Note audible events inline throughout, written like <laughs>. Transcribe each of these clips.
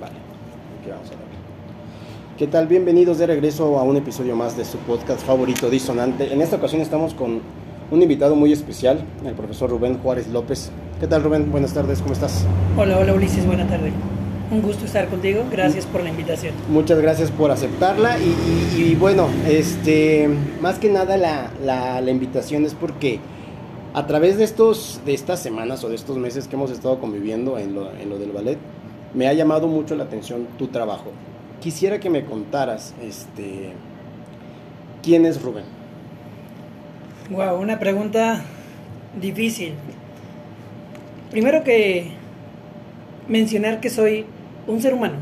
Vale, aquí vamos a ver. ¿Qué tal? Bienvenidos de regreso a un episodio más de su podcast favorito, Disonante. En esta ocasión estamos con un invitado muy especial, el profesor Rubén Juárez López. ¿Qué tal, Rubén? Buenas tardes, ¿cómo estás? Hola, hola Ulises, buena tarde. Un gusto estar contigo, gracias por la invitación. Muchas gracias por aceptarla y, y- y bueno, este, más que nada la, la- la invitación es porque a través de, estos, de estas semanas o de estos meses que hemos estado conviviendo en lo, en lo del ballet, me ha llamado mucho la atención tu trabajo. Quisiera que me contaras, este, ¿quién es Rubén? Wow, una pregunta difícil. Primero que mencionar que soy un ser humano.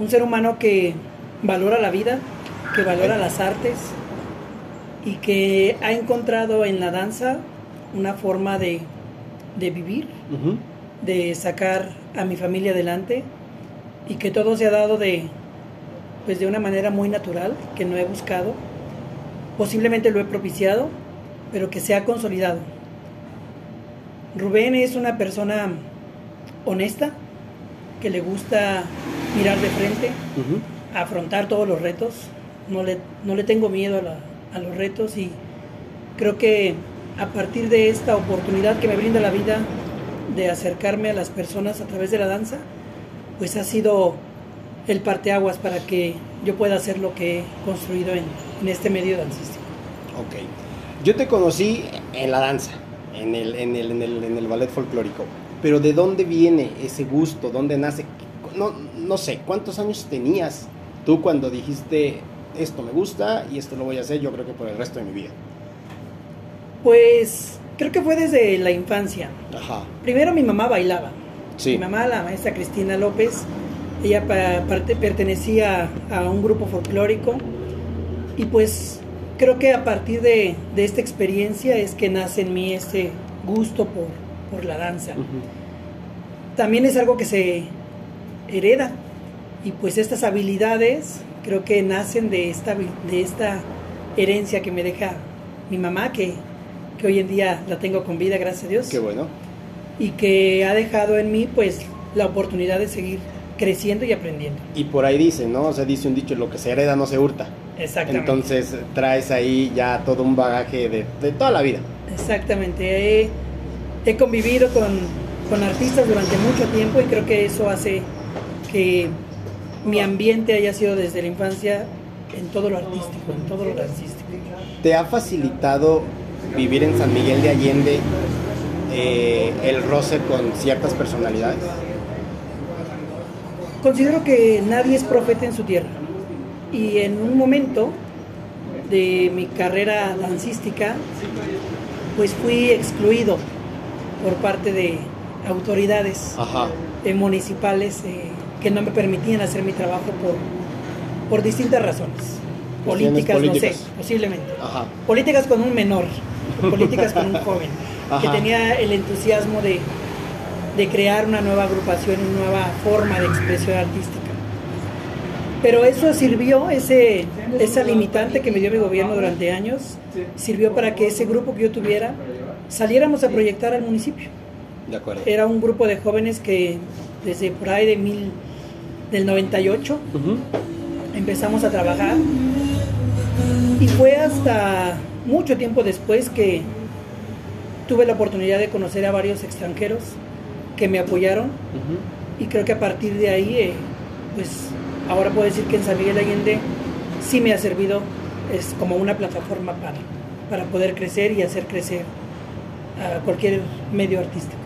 Un ser humano que valora la vida, que valora las artes y que ha encontrado en la danza una forma de, de vivir. De sacar a mi familia adelante y que todo se ha dado de pues de una manera muy natural que no he buscado. Posiblemente lo he propiciado pero que se ha consolidado. Rubén es una persona honesta que le gusta mirar de frente afrontar todos los retos. No le, no le tengo miedo a, la- a los retos y creo que a partir de esta oportunidad que me brinda la vida de acercarme a las personas a través de la danza, pues ha sido el parteaguas para que yo pueda hacer lo que he construido en, en este medio dancístico. Ok. Yo te conocí en la danza, en el, en el, en el, en el ballet folclórico. Pero ¿de dónde viene ese gusto? ¿Dónde nace? No, no sé, ¿cuántos años tenías tú cuando dijiste esto me gusta y esto lo voy a hacer yo creo que por el resto de mi vida? Pues creo que fue desde la infancia. Ajá. Primero mi mamá bailaba. Sí. Mi mamá, la maestra Cristina López, ella pa- parte- pertenecía a un grupo folclórico y pues creo que a partir de, de esta experiencia es que nace en mí este gusto por, por la danza. Ujú. También es algo que se hereda y pues estas habilidades creo que nacen de esta, de esta herencia que me deja mi mamá, que, que hoy en día la tengo con vida, gracias a Dios Qué bueno. y que ha dejado en mí pues la oportunidad de seguir creciendo y aprendiendo. Y por ahí dice, ¿no? O sea, dice un dicho, lo que se hereda no se hurta. Exactamente. Entonces traes ahí ya todo un bagaje de, de toda la vida. Exactamente. He, he convivido con, con artistas durante mucho tiempo y creo que eso hace que mi ambiente haya sido desde la infancia en todo lo artístico, en todo lo dancístico. ¿Te ha facilitado vivir en San Miguel de Allende eh, el roce con ciertas personalidades? Considero que nadie es profeta en su tierra. Y en un momento de mi carrera dancística, pues fui excluido por parte de autoridades Ajá. eh, municipales eh, que no me permitían hacer mi trabajo por, por distintas razones. Políticas, no sé, posiblemente. Ajá. Políticas con un menor, políticas con un joven, que tenía el entusiasmo de, de crear una nueva agrupación, una nueva forma de expresión artística. Pero eso sirvió, ese, esa limitante que me dio mi gobierno durante años, sirvió para que ese grupo que yo tuviera saliéramos a proyectar al municipio. De acuerdo. Era un grupo de jóvenes que desde por ahí de mil, del 98 Ujú. empezamos a trabajar y fue hasta mucho tiempo después que tuve la oportunidad de conocer a varios extranjeros que me apoyaron y creo que a partir de ahí eh, pues ahora puedo decir que en San Miguel Allende sí me ha servido es como una plataforma para, para poder crecer y hacer crecer a cualquier medio artístico.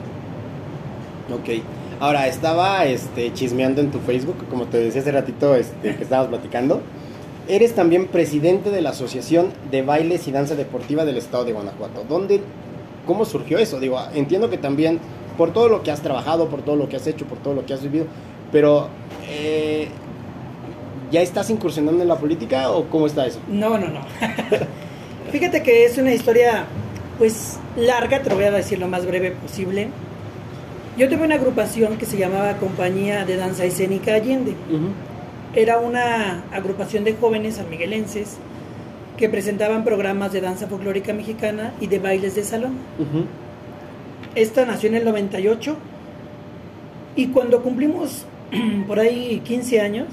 Ok. Ahora, estaba este, chismeando en tu Facebook, como te decía hace ratito este, que estabas platicando. Eres también presidente de la Asociación de Bailes y Danza Deportiva del Estado de Guanajuato. ¿Dónde, ¿Cómo surgió eso? Digo, entiendo que también por todo lo que has trabajado, por todo lo que has hecho, por todo lo que has vivido, pero eh, ¿ya estás incursionando en la política o cómo está eso? No, no, no. <laughs> Fíjate que es una historia pues larga, te lo voy a decir lo más breve posible. Yo tuve una agrupación que se llamaba Compañía de Danza Escénica Allende. Era una agrupación de jóvenes sanmiguelenses que presentaban programas de danza folclórica mexicana y de bailes de salón. Esta nació en el 98 Y cuando cumplimos <clears throat> por ahí 15 años,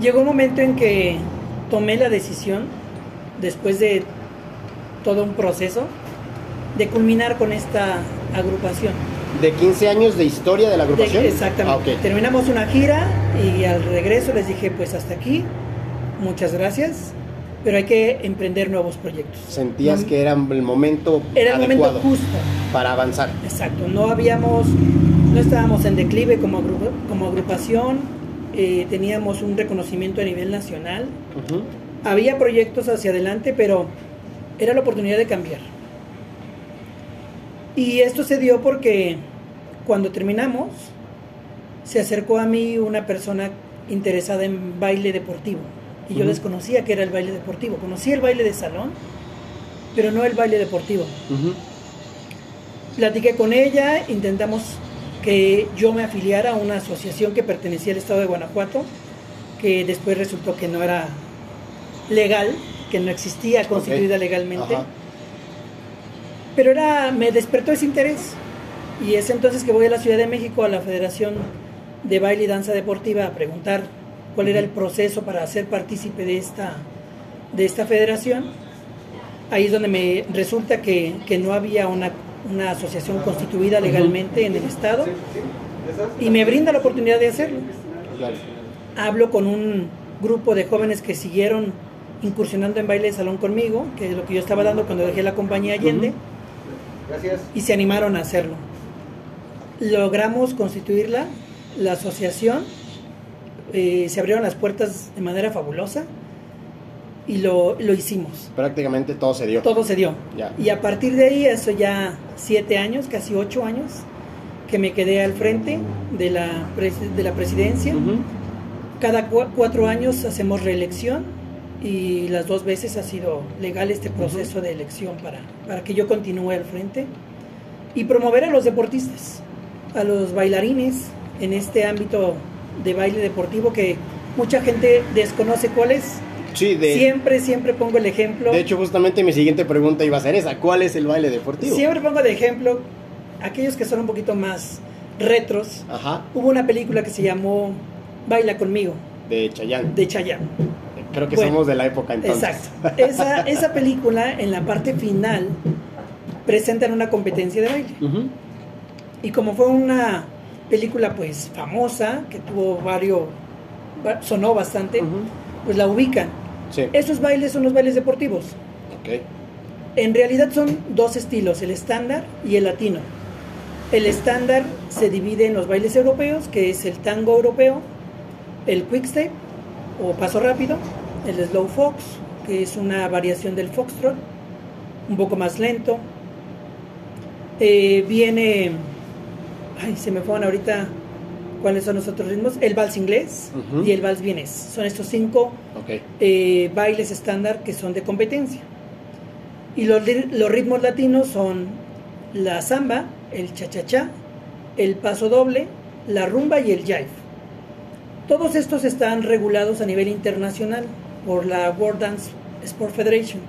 llegó un momento en que tomé la decisión, después de todo un proceso, de culminar con esta agrupación. ¿De 15 años de historia de la agrupación? De, exactamente. Ah. Terminamos una gira y al regreso les dije, pues hasta aquí, muchas gracias, pero hay que emprender nuevos proyectos. Sentías No- que era el momento Era el adecuado momento justo. para avanzar. Exacto, no habíamos, no estábamos en declive como, agru- como agrupación, eh, teníamos un reconocimiento a nivel nacional, había proyectos hacia adelante, pero era la oportunidad de cambiar. Y esto se dio porque cuando terminamos, se acercó a mí una persona interesada en baile deportivo. Y yo desconocía que era el baile deportivo. Conocía el baile de salón, pero no el baile deportivo. Platiqué con ella, intentamos que yo me afiliara a una asociación que pertenecía al estado de Guanajuato, que después resultó que no era legal, que no existía constituida legalmente. Ajá. Pero era, me despertó ese interés. Y es entonces que voy a la Ciudad de México, a la Federación de Baile y Danza Deportiva, a preguntar cuál era el proceso para ser partícipe de esta, de esta federación. Ahí es donde me resulta que, que no había una, una asociación constituida legalmente en el Estado y me brinda la oportunidad de hacerlo. Hablo con un grupo de jóvenes que siguieron incursionando en baile de salón conmigo, que es lo que yo estaba dando cuando dejé la compañía Allende, Gracias. y se animaron a hacerlo. Logramos constituirla, la asociación, eh, se abrieron las puertas de manera fabulosa y lo, lo hicimos. Prácticamente todo se dio. Todo se dio. Ya. Y a partir de ahí, eso ya siete años, casi ocho años, que me quedé al frente de la, pres- de la presidencia. Cada cua- cuatro años hacemos reelección y las dos veces ha sido legal este proceso de elección para, para que yo continúe al frente y promover a los deportistas, a los bailarines en este ámbito de baile deportivo que mucha gente desconoce cuál es. Sí, de, Siempre, siempre pongo el ejemplo. de hecho justamente mi siguiente pregunta iba a ser esa. ¿Cuál es el baile deportivo? Siempre pongo de ejemplo aquellos que son un poquito más retros. Ajá, Hubo una película que se llamó Baila conmigo, de Chayanne. de Chayanne. Creo que Bueno, somos de la época entonces. Exacto. Esa, esa película, en la parte final, presentan una competencia de baile. Y como fue una película pues famosa, que tuvo varios, va- sonó bastante, pues la ubican. Sí. Esos bailes son los bailes deportivos. Ok. En realidad son dos estilos, el estándar y el latino. El estándar se divide en los bailes europeos, que es el tango europeo, el quickstep o paso rápido, el slow fox, que es una variación del foxtrot, un poco más lento. Eh, viene, ay, se me fueron ahorita cuáles son los otros ritmos, el vals inglés y el vals vienés. Son estos cinco eh, bailes estándar que son de competencia. Y los, los ritmos latinos son la samba, el cha-cha-cha, el paso doble, la rumba y el jive. Todos estos están regulados a nivel internacional por la World Dance Sport Federation.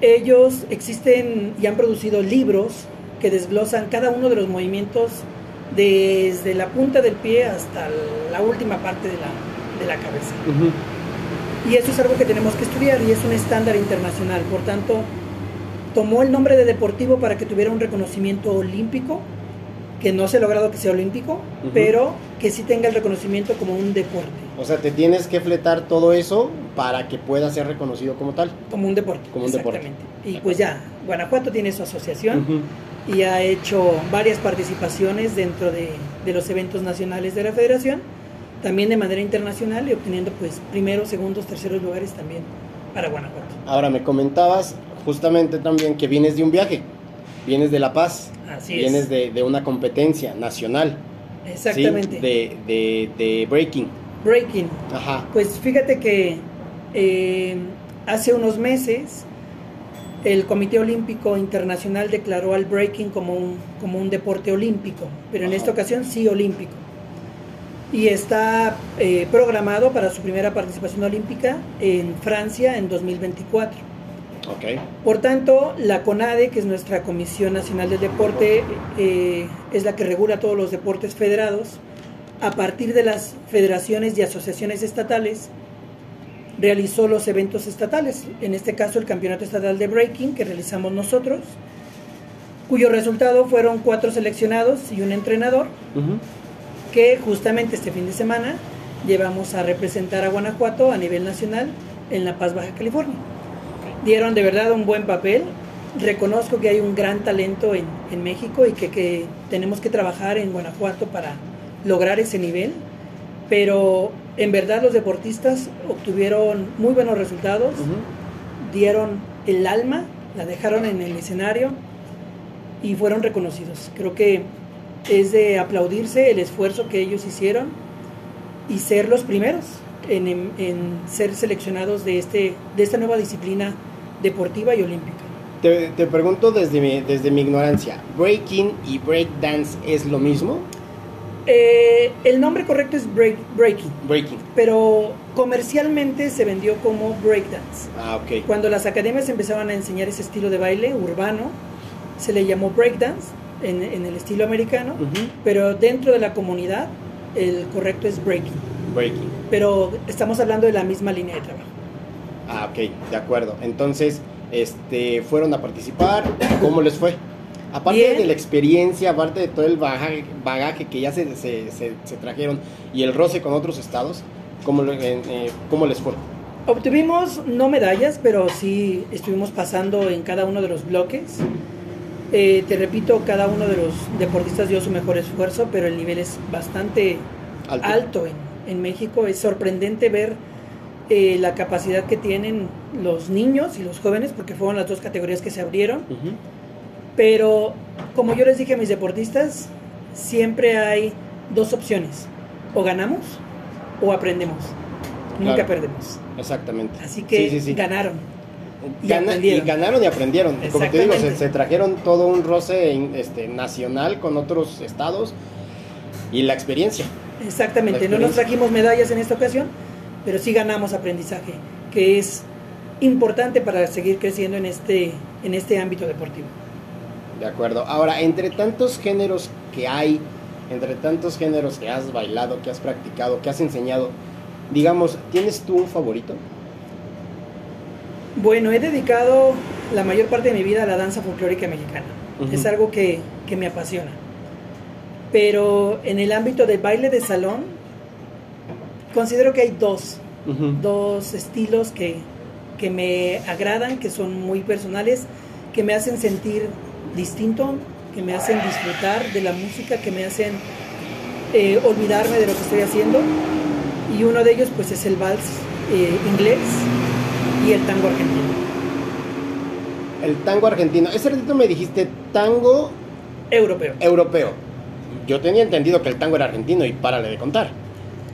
Ellos existen y han producido libros que desglosan cada uno de los movimientos desde la punta del pie hasta la última parte de la, de la cabeza. Y eso es algo que tenemos que estudiar y es un estándar internacional. Por tanto, tomó el nombre de deportivo para que tuviera un reconocimiento olímpico, que no se ha logrado que sea olímpico, pero que sí tenga el reconocimiento como un deporte, O sea, te tienes que fletar todo eso para que pueda ser reconocido como tal. como un deporte. Como un deporte. exactamente. Y pues ya, Guanajuato tiene su asociación y ha hecho varias participaciones dentro de, de los eventos nacionales de la federación, también de manera internacional y obteniendo pues primeros, segundos, terceros lugares también para Guanajuato. Ahora me comentabas justamente también que vienes de un viaje, vienes de La Paz, Así vienes es. de, de una competencia nacional, ¿sí? Exactamente. De, de, de breaking. Breaking. Ajá. Pues fíjate que eh, hace unos meses el Comité Olímpico Internacional declaró al breaking como un, como un deporte olímpico, pero en Ajá. esta ocasión sí olímpico. Y está eh, programado para su primera participación olímpica en Francia en 2024. Ok. Por tanto, la CONADE, que es nuestra Comisión Nacional del Deporte, eh, es la que regula todos los deportes federados. A partir de las federaciones y asociaciones estatales, realizó los eventos estatales, en este caso el Campeonato Estatal de Breaking que realizamos nosotros, cuyo resultado fueron cuatro seleccionados y un entrenador, que justamente este fin de semana llevamos a representar a Guanajuato a nivel nacional en La Paz, Baja California. Dieron de verdad un buen papel. Reconozco que hay un gran talento en, en México y que, que tenemos que trabajar en Guanajuato para lograr ese nivel, pero en verdad los deportistas obtuvieron muy buenos resultados, dieron el alma, la dejaron en el escenario y fueron reconocidos. Creo que es de aplaudirse el esfuerzo que ellos hicieron y ser los primeros en, en- en ser seleccionados de, este, de esta nueva disciplina deportiva y olímpica. Te, te pregunto desde mi, desde mi ignorancia, ¿breaking y breakdance es lo mismo? Eh, el nombre correcto es break, breaking, Breaking. pero comercialmente se vendió como breakdance. Ah, ok. Cuando las academias empezaban a enseñar ese estilo de baile urbano, se le llamó breakdance en, en el estilo americano, pero dentro de la comunidad el correcto es breaking. Breaking. Pero estamos hablando de la misma línea de trabajo. Ah, ok, de acuerdo. Entonces, este, fueron a participar. ¿Cómo les fue? Aparte Bien. de la experiencia, aparte de todo el bagaje, bagaje que ya se, se, se- se trajeron y el roce con otros estados, ¿cómo, lo- eh, ¿cómo les fue? Obtuvimos no medallas, pero sí estuvimos pasando en cada uno de los bloques. Eh, te repito, cada uno de los deportistas dio su mejor esfuerzo, pero el nivel es bastante Alto. alto, en, en México. Es sorprendente ver eh, la capacidad que tienen los niños y los jóvenes, porque fueron las dos categorías que se abrieron. Ujú. Pero como yo les dije a mis deportistas, siempre hay dos opciones. O ganamos o aprendemos. Nunca Claro. perdemos. Exactamente. Así que Sí, sí, sí. ganaron. y Gana- aprendieron. y ganaron y aprendieron. Como te digo, se, trajeron todo un roce este, nacional con otros estados y la experiencia. Exactamente. La No nos trajimos medallas en esta ocasión, pero sí ganamos aprendizaje, que es importante para seguir creciendo en este, en este ámbito deportivo. De acuerdo. Ahora, entre tantos géneros que hay, entre tantos géneros que has bailado, que has practicado, que has enseñado, digamos, ¿tienes tú un favorito? Bueno, he dedicado la mayor parte de mi vida a la danza folclórica mexicana. Es algo que, que me apasiona. Pero en el ámbito del baile de salón, considero que hay dos, dos estilos que, que me agradan, que son muy personales, que me hacen sentir distinto, que me hacen disfrutar de la música, que me hacen eh, olvidarme de lo que estoy haciendo. Y uno de ellos pues es el vals eh, inglés y el tango argentino. El tango argentino. Ese ratito me dijiste tango Europeo. europeo. Yo tenía entendido que el tango era argentino y párale de contar.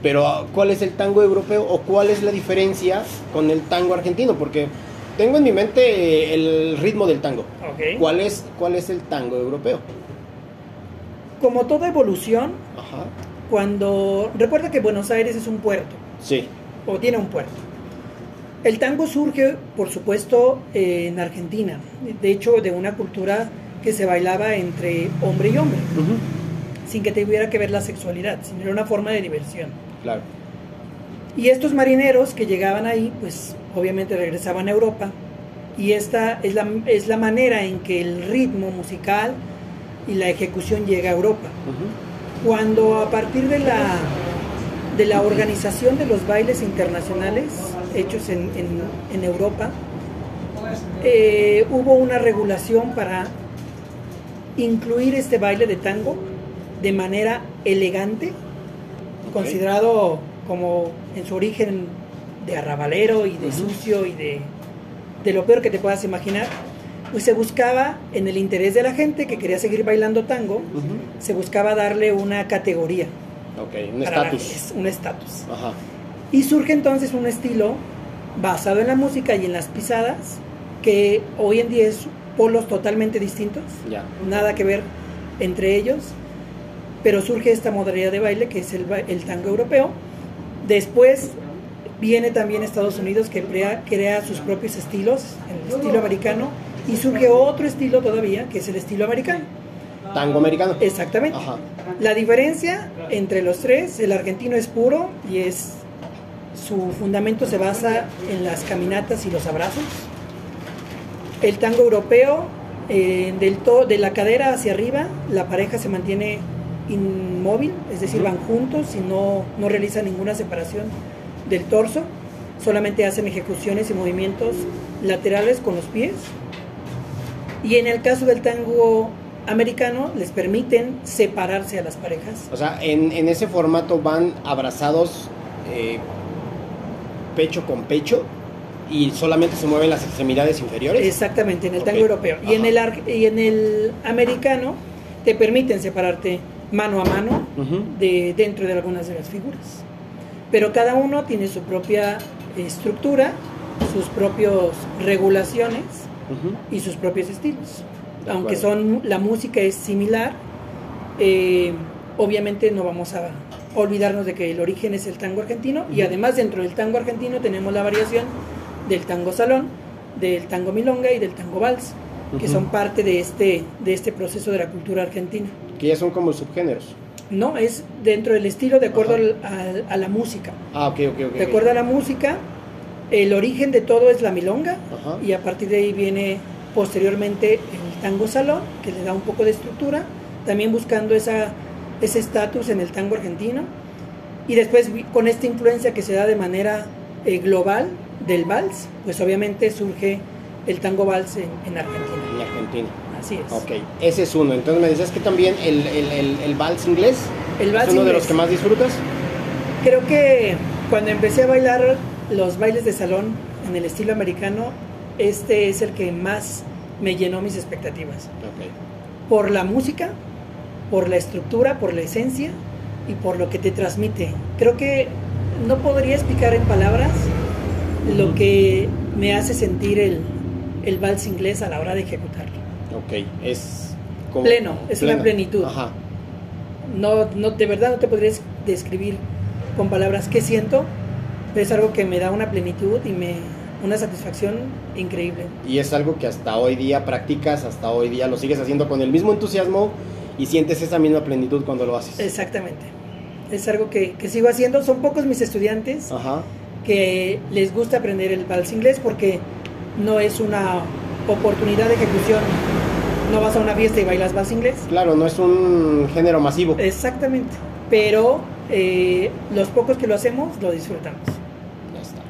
Pero, ¿cuál es el tango europeo o cuál es la diferencia con el tango argentino? Porque tengo en mi mente eh, el ritmo del tango. Ok. ¿Cuál es, cuál es el tango europeo? Como toda evolución, Ajá. cuando... Recuerda que Buenos Aires es un puerto, Sí. o tiene un puerto. El tango surge, por supuesto, eh, en Argentina. De hecho, de una cultura que se bailaba entre hombre y hombre, sin que tuviera que ver la sexualidad, sino era una forma de diversión. Claro. Y estos marineros que llegaban ahí, pues obviamente regresaban a Europa. Y esta es la, es la manera en que el ritmo musical y la ejecución llega a Europa. Cuando a partir de la, de la organización de los bailes internacionales hechos en, en- en Europa, eh, hubo una regulación para incluir este baile de tango de manera elegante, considerado como en su origen de arrabalero y de sucio y de, de lo peor que te puedas imaginar, pues se buscaba en el interés de la gente que quería seguir bailando tango, se buscaba darle una categoría. Ok, un estatus. es Un estatus. Ajá. Y surge entonces un estilo basado en la música y en las pisadas, que hoy en día es polos totalmente distintos, nada que ver entre ellos, pero surge esta modalidad de baile que es el, el tango europeo. Después, Viene también Estados Unidos que crea, crea sus propios estilos, el estilo americano, y surge otro estilo todavía, que es el estilo americano. Tango americano. Exactamente. Ajá. La diferencia entre los tres, el argentino es puro y es su fundamento se basa en las caminatas y los abrazos. El tango europeo, eh, del to- de la cadera hacia arriba, la pareja se mantiene inmóvil, es decir, van juntos y no, no realizan ninguna separación del torso, solamente hacen ejecuciones y movimientos laterales con los pies. Y en el caso del tango americano, les permiten separarse a las parejas. O sea, en, en ese formato van abrazados eh, pecho con pecho y solamente se mueven las extremidades inferiores. Exactamente, en el tango europeo. Y en, el ar- y en el americano te permiten separarte mano a mano de, dentro de algunas de las figuras. Pero cada uno tiene su propia estructura, sus propias regulaciones Ujú. y sus propios estilos. Aunque son la música es similar, eh, obviamente no vamos a olvidarnos de que el origen es el tango argentino y Ujú. además dentro del tango argentino tenemos la variación del tango salón, del tango milonga y del tango vals, que Ujú. son parte de este de este proceso de la cultura argentina. Que ya son como subgéneros. No, es dentro del estilo de acuerdo al- al- a la música. Ah, ok, ok, ok. De acuerdo a la música, el origen de todo es la milonga Ajá. y a partir de ahí viene posteriormente el tango salón, que le da un poco de estructura, también buscando esa, ese estatus en el tango argentino. Y después con esta influencia que se da de manera eh, global del vals, pues obviamente surge el tango vals en, en Argentina. En Argentina. Así es. Ok, ese es uno. Entonces me decías que también el, el, el, el vals inglés El vals es uno de los inglés. que más disfrutas. Creo que cuando empecé a bailar los bailes de salón en el estilo americano, este es el que más me llenó mis expectativas. Ok. Por la música, por la estructura, por la esencia y por lo que te transmite. Creo que no podría explicar en palabras lo que me hace sentir el, el vals inglés a la hora de ejecutarlo. Ok, es como... Pleno, es una plenitud. Ajá. No, no, de verdad no te podría des- describir con palabras qué siento, pero es algo que me da una plenitud y me una satisfacción increíble. Y es algo que hasta hoy día practicas, hasta hoy día lo sigues haciendo con el mismo entusiasmo y sientes esa misma plenitud cuando lo haces. Exactamente. Es algo que, que sigo haciendo. Son pocos mis estudiantes Ajá. que les gusta aprender el vals inglés porque no es una oportunidad de ejecución. No vas a una fiesta y bailas vals inglés. Claro, no es un género masivo. Exactamente. Pero eh, los pocos que lo hacemos lo disfrutamos. Ya está.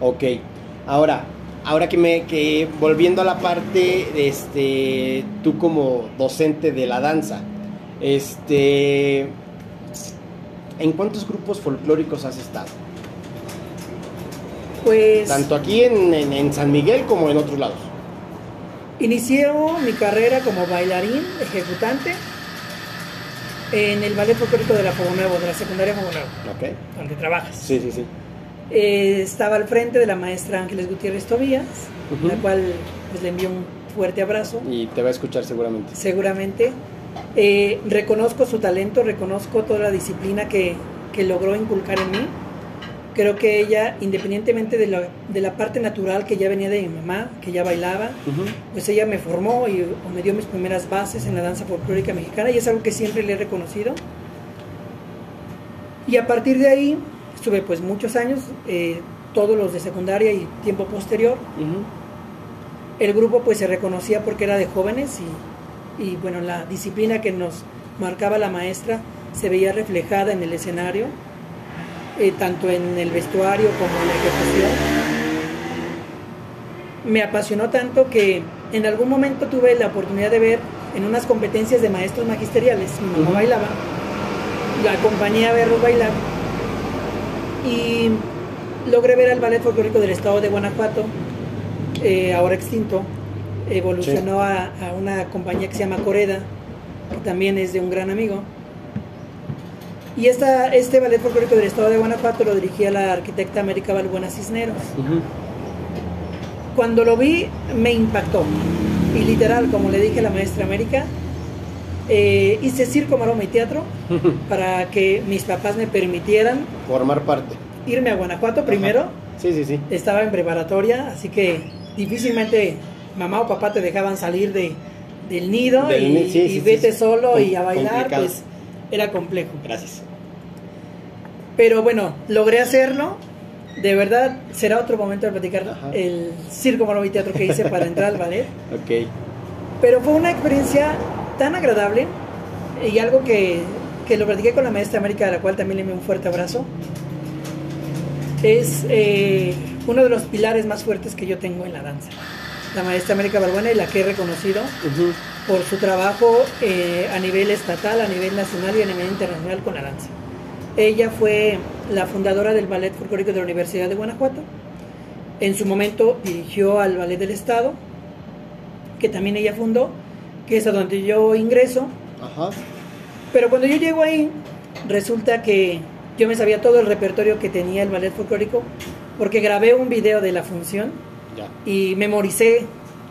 Ok. Ahora, ahora que me que volviendo a la parte de este tú como docente de la danza, este ¿en cuántos grupos folclóricos has estado? Pues Tanto aquí en, en- en San Miguel como en otros lados. Inicié mi carrera como bailarín ejecutante en el ballet folclórico de la Fuego Nuevo, de la secundaria Fuego Nuevo, Ok. donde trabajas. Sí, sí, sí. Eh, estaba al frente de la maestra Ángeles Gutiérrez Tobías, Ujú. la cual pues, le envío un fuerte abrazo, Y te va a escuchar seguramente. seguramente. Eh, reconozco su talento, reconozco toda la disciplina que, que logró inculcar en mí. Creo que ella, independientemente de la, de la parte natural que ya venía de mi mamá, que ya bailaba, pues ella me formó y o me dio mis primeras bases en la danza folclórica mexicana y es algo que siempre le he reconocido. Y a partir de ahí estuve pues muchos años, eh, todos los de secundaria y tiempo posterior. El grupo pues se reconocía porque era de jóvenes y, y bueno, la disciplina que nos marcaba la maestra se veía reflejada en el escenario, eh, tanto en el vestuario como en la ejecución. Me apasionó tanto que en algún momento tuve la oportunidad de ver en unas competencias de maestros magisteriales, mi mamá bailaba, la acompañé a verlos bailar y logré ver al ballet folclórico del estado de Guanajuato, eh, ahora extinto, evolucionó a, a una compañía que se llama Coreda, que también es de un gran amigo. Y esta, este ballet folclórico del estado de Guanajuato lo dirigía la arquitecta América Balbuena Cisneros. Cuando lo vi me impactó. Y literal, como le dije a la maestra América, eh, hice circo, maroma y teatro <laughs> para que mis papás me permitieran Formar parte. irme a Guanajuato primero. Sí, sí, sí. Estaba en preparatoria, así que difícilmente mamá o papá te dejaban salir de, del nido Del y, sí, y vete sí. solo y a bailar, complicado. pues era complejo. Gracias. Pero bueno, logré hacerlo. De verdad, será otro momento de platicar Ajá. el circo, maroma y teatro que hice para entrar al ballet. <laughs> Ok. Pero fue una experiencia tan agradable y algo que, que lo platiqué con la maestra América, a la cual también le envío un fuerte abrazo. Es eh, uno de los pilares más fuertes que yo tengo en la danza. La maestra América Balbuena y la que he reconocido Ujú. Por su trabajo eh, a nivel estatal, a nivel nacional y a nivel internacional con la danza. Ella fue la fundadora del Ballet Folclórico de la Universidad de Guanajuato. En su momento dirigió al Ballet del Estado, que también ella fundó, que es a donde yo ingreso. Ajá. Pero cuando yo llego ahí, resulta que yo me sabía todo el repertorio que tenía el Ballet Folclórico, porque grabé un video de la función Ya. y memoricé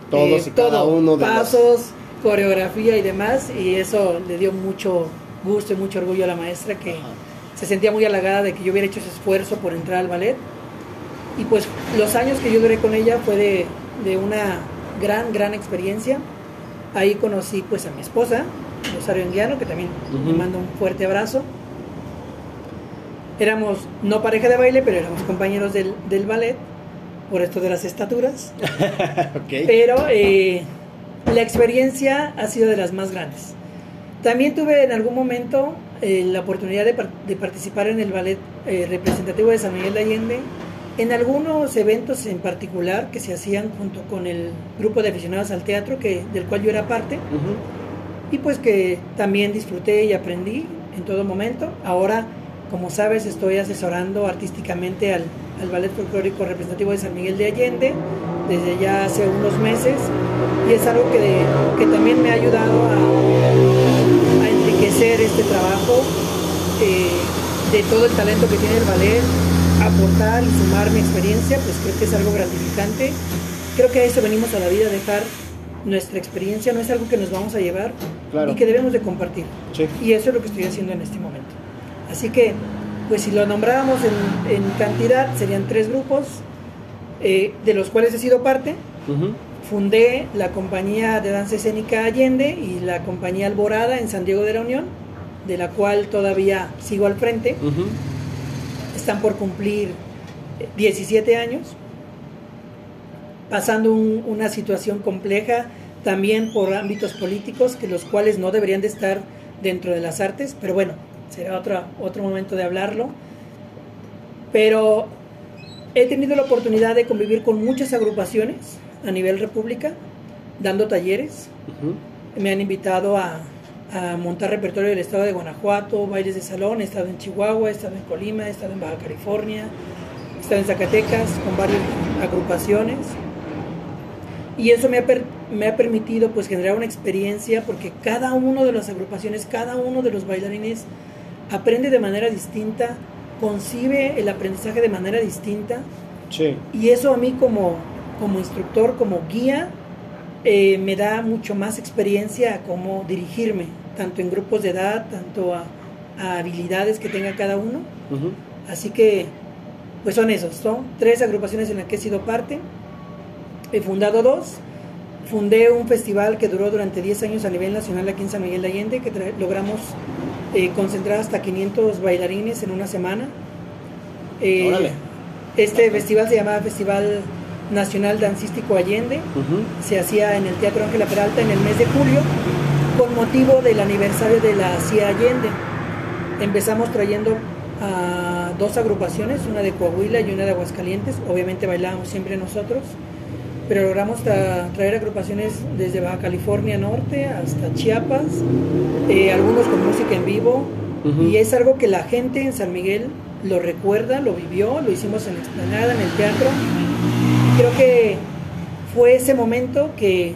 Todos y cada todo, uno de los- pasos, coreografía y demás, y eso le dio mucho gusto y mucho orgullo a la maestra que Ajá. se sentía muy halagada de que yo hubiera hecho ese esfuerzo por entrar al ballet. Y pues los años que yo duré con ella fue de, de una gran, gran experiencia. Ahí conocí pues a mi esposa, Rosario Anguiano, que también le Ujú. mando un fuerte abrazo. Éramos no pareja de baile, pero éramos compañeros del, del ballet, por esto de las estaturas. <laughs> ok. Pero eh, la experiencia ha sido de las más grandes. También tuve en algún momento eh, la oportunidad de, par- de participar en el ballet eh, representativo de San Miguel de Allende, en algunos eventos en particular que se hacían junto con el grupo de aficionados al teatro, que, del cual yo era parte, y pues que también disfruté y aprendí en todo momento. Ahora, como sabes, estoy asesorando artísticamente al, al Ballet Folclórico Representativo de San Miguel de Allende desde ya hace unos meses y es algo que, que también me ha ayudado a, a enriquecer este trabajo eh, de todo el talento que tiene el ballet, aportar y sumar mi experiencia, pues creo que es algo gratificante. Creo que a eso venimos a la vida, dejar nuestra experiencia, no es algo que nos vamos a llevar Claro. y que debemos de compartir. Sí. Y eso es lo que estoy haciendo en este momento. Así que, pues si lo nombráramos en, en cantidad, serían tres grupos, eh, de los cuales he sido parte. Fundé la compañía de danza escénica Allende y la compañía Alborada en San Diego de la Unión, de la cual todavía sigo al frente. Están por cumplir eh, 17 años, pasando un- una situación compleja también por ámbitos políticos, que los cuales no deberían de estar dentro de las artes, pero bueno, será otro, otro momento de hablarlo. Pero he tenido la oportunidad de convivir con muchas agrupaciones a nivel república, dando talleres, me han invitado a, a montar repertorio del estado de Guanajuato, bailes de salón, he estado en Chihuahua, he estado en Colima, he estado en Baja California, he estado en Zacatecas con varias agrupaciones. Y eso me ha, per- me ha permitido pues generar una experiencia porque cada uno de las agrupaciones, cada uno de los bailarines aprende de manera distinta, concibe el aprendizaje de manera distinta Sí. y eso a mí como, como instructor, como guía, eh, me da mucho más experiencia a cómo dirigirme, tanto en grupos de edad, tanto a, a habilidades que tenga cada uno. Ujú. Así que, pues son esos, son tres agrupaciones en las que he sido parte. He fundado dos. Fundé un festival que duró durante 10 años a nivel nacional aquí en San Miguel de Allende, que logramos eh, concentrar hasta 500 bailarines en una semana. Eh, Órale. este festival se llamaba Festival Nacional Dancístico Allende. Se hacía en el Teatro Ángela Peralta en el mes de julio con motivo del aniversario de la CIA Allende. Empezamos trayendo a dos agrupaciones, una de Coahuila y una de Aguascalientes. Obviamente bailábamos siempre nosotros, pero logramos tra- traer agrupaciones desde Baja California Norte hasta Chiapas, eh, algunos con música en vivo. Ujú. Y es algo que la gente en San Miguel lo recuerda, lo vivió, lo hicimos en la explanada, en el teatro. Creo que fue ese momento que,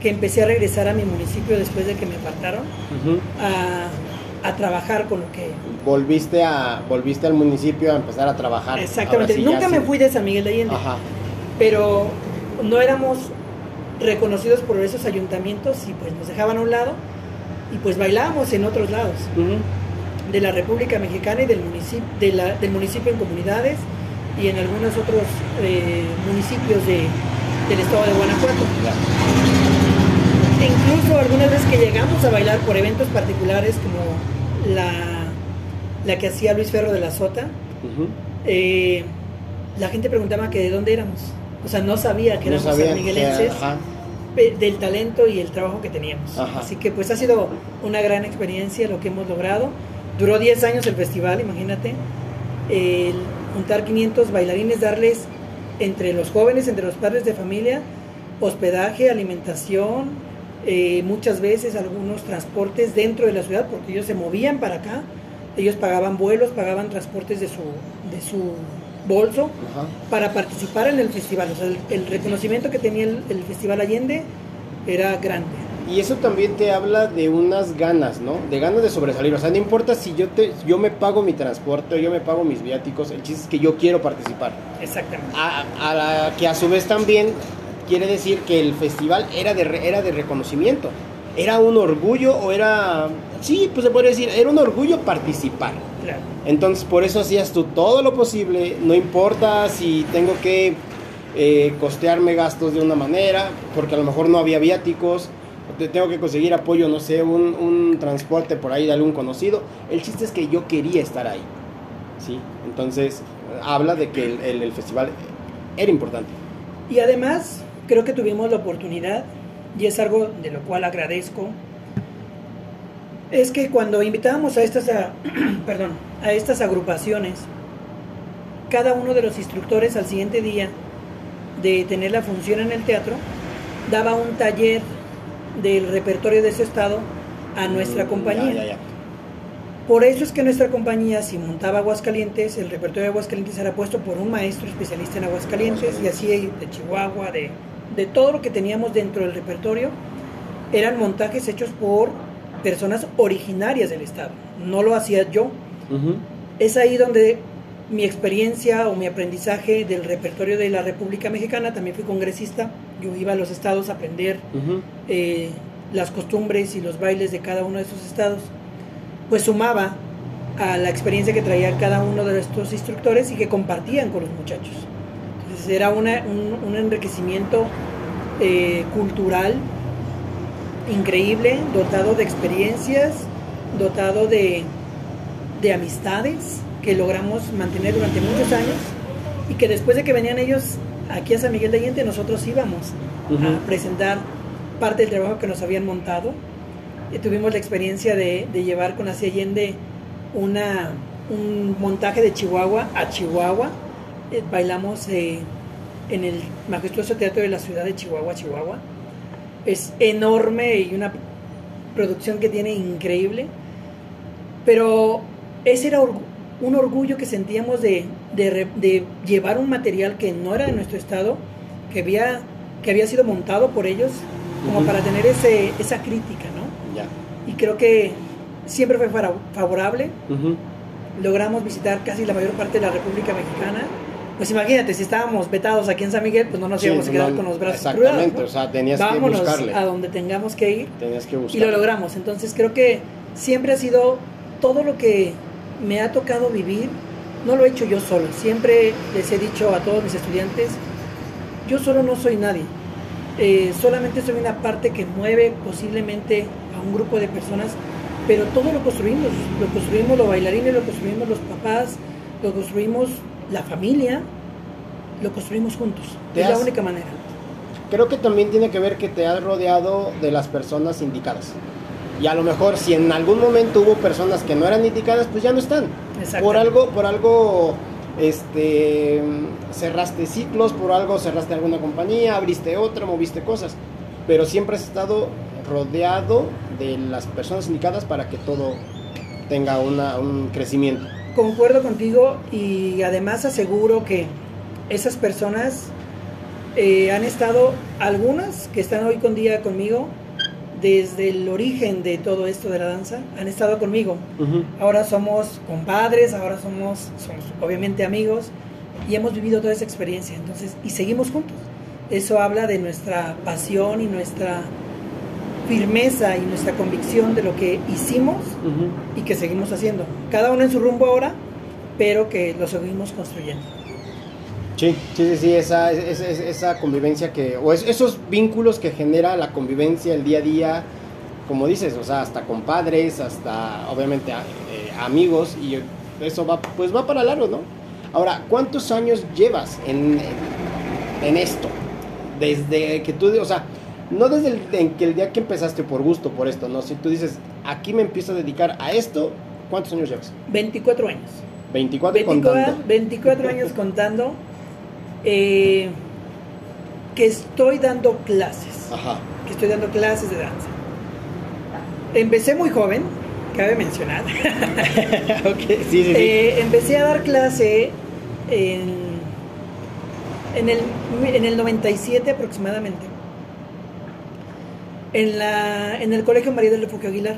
que empecé a regresar a mi municipio después de que me apartaron a, a trabajar con lo que... Volviste a volviste al municipio a empezar a trabajar. Exactamente. Sí, Nunca me sí. fui de San Miguel de Allende, Ajá. pero no éramos reconocidos por esos ayuntamientos y pues nos dejaban a un lado y pues bailábamos en otros lados. De la República Mexicana y del municipio, de la, del municipio en comunidades y en algunos otros eh, municipios de, del estado de Guanajuato. E incluso algunas veces que llegamos a bailar por eventos particulares como la, la que hacía Luis Ferro de la Sota, eh, la gente preguntaba que de dónde éramos. O sea, no sabía que No éramos sabían sanmiguelenses que- del talento y el trabajo que teníamos. Ajá. Así que pues ha sido una gran experiencia lo que hemos logrado. Duró 10 años el festival, imagínate. El juntar 500 bailarines, darles entre los jóvenes, entre los padres de familia, hospedaje, alimentación, eh, muchas veces algunos transportes dentro de la ciudad, porque ellos se movían para acá, ellos pagaban vuelos, pagaban transportes de su, de su bolso Ajá. para participar en el festival. O sea, el, el reconocimiento que tenía el, el Festival Allende era grande. Y eso también te habla de unas ganas, ¿no? De ganas de sobresalir. O sea, no importa si yo te, yo me pago mi transporte, yo me pago mis viáticos, el chiste es que yo quiero participar. Exactamente. A, a la que a su vez también quiere decir que el festival era de, era de reconocimiento. Era un orgullo o era... Sí, pues se puede decir, era un orgullo participar. Claro. Entonces por eso hacías tú todo lo posible, no importa si tengo que eh, costearme gastos de una manera, porque a lo mejor no había viáticos, tengo que conseguir apoyo, no sé, un, un transporte por ahí de algún conocido. El chiste es que yo quería estar ahí. ¿sí? Entonces habla de que el, el- el festival era importante. Y además, creo que tuvimos la oportunidad, y es algo de lo cual agradezco, es que cuando invitábamos a estas, a- <clears throat> perdón, a estas agrupaciones, cada uno de los instructores al siguiente día de tener la función en el teatro, daba un taller del repertorio de ese estado a nuestra Mm, compañía. ya, ya, ya. Por eso es que nuestra compañía, si montaba Aguascalientes, el repertorio de Aguascalientes era puesto por un maestro especialista en Aguascalientes y así de Chihuahua, de, de todo lo que teníamos dentro del repertorio, eran montajes hechos por personas originarias del estado. No lo hacía yo. Es ahí donde mi experiencia o mi aprendizaje del repertorio de la República Mexicana, también fui congresista, yo iba a los estados a aprender eh, las costumbres y los bailes de cada uno de esos estados, pues sumaba a la experiencia que traía cada uno de estos instructores y que compartían con los muchachos. Entonces era una- un, un enriquecimiento eh, cultural increíble, dotado de experiencias, dotado de, de amistades que logramos mantener durante muchos años y que después de que venían ellos aquí a San Miguel de Allende, nosotros íbamos a presentar parte del trabajo que nos habían montado. Eh, tuvimos la experiencia de, de llevar con Así Allende una, un montaje de Chihuahua a Chihuahua. Eh, bailamos eh, en el majestuoso teatro de la ciudad de Chihuahua, Chihuahua. Es enorme y una producción que tiene increíble. Pero ese era un orgullo que sentíamos de, de llevar un material que no era de nuestro estado, que había, que había sido montado por ellos, como para tener ese, esa crítica, ¿no? Y creo que siempre fue favorable. Logramos visitar casi la mayor parte de la República Mexicana. Pues imagínate, si estábamos vetados aquí en San Miguel, pues no nos Sí, íbamos a quedar no, con los brazos exactamente, cruzados. o sea, tenías que Vámonos buscarle. a donde tengamos que ir Tenías que y buscar. lo logramos. Entonces creo que siempre ha sido todo lo que me ha tocado vivir, no lo he hecho yo solo. Siempre les he dicho a todos mis estudiantes, yo solo no soy nadie. Eh, solamente soy una parte que mueve posiblemente a un grupo de personas, pero todo lo construimos. Lo construimos los bailarines, lo construimos los papás, lo construimos la familia, lo construimos juntos. Te Es la única manera. Creo que también tiene que ver que te has rodeado de las personas indicadas. Y a lo mejor si en algún momento hubo personas que no eran indicadas, pues ya no están. Por algo, por algo, este, cerraste ciclos, por algo cerraste alguna compañía, abriste otra, moviste cosas. Pero siempre has estado rodeado de las personas indicadas para que todo tenga una, un crecimiento. Concuerdo contigo y además aseguro que esas personas eh, han estado, algunas que están hoy con día conmigo, desde el origen de todo esto de la danza, han estado conmigo. Ahora somos compadres, ahora somos, somos obviamente amigos y hemos vivido toda esa experiencia, entonces, y seguimos juntos. Eso habla de nuestra pasión y nuestra firmeza y nuestra convicción de lo que hicimos y que seguimos haciendo. Cada uno en su rumbo ahora, pero que lo seguimos construyendo. Sí, sí, sí, sí esa, esa, esa convivencia que, o esos vínculos que genera la convivencia, el día a día, como dices, o sea, hasta con padres, hasta obviamente eh, amigos, y eso va, pues va para largo, ¿no? Ahora, ¿cuántos años llevas en, en esto? Desde que tú, o sea, no desde el, en que el día que empezaste por gusto, por esto, ¿no? Si tú dices, aquí me empiezo a dedicar a esto, ¿cuántos años llevas? 24 años. 24, contando. 24 años contando. Eh, que estoy dando clases. Ajá. Que estoy dando clases de danza. Empecé muy joven, cabe mencionar. <laughs> okay. sí, sí, sí. Eh, empecé a dar clase en, en, el, en el 97 aproximadamente. En, la, en el Colegio María del Refugio Aguilar.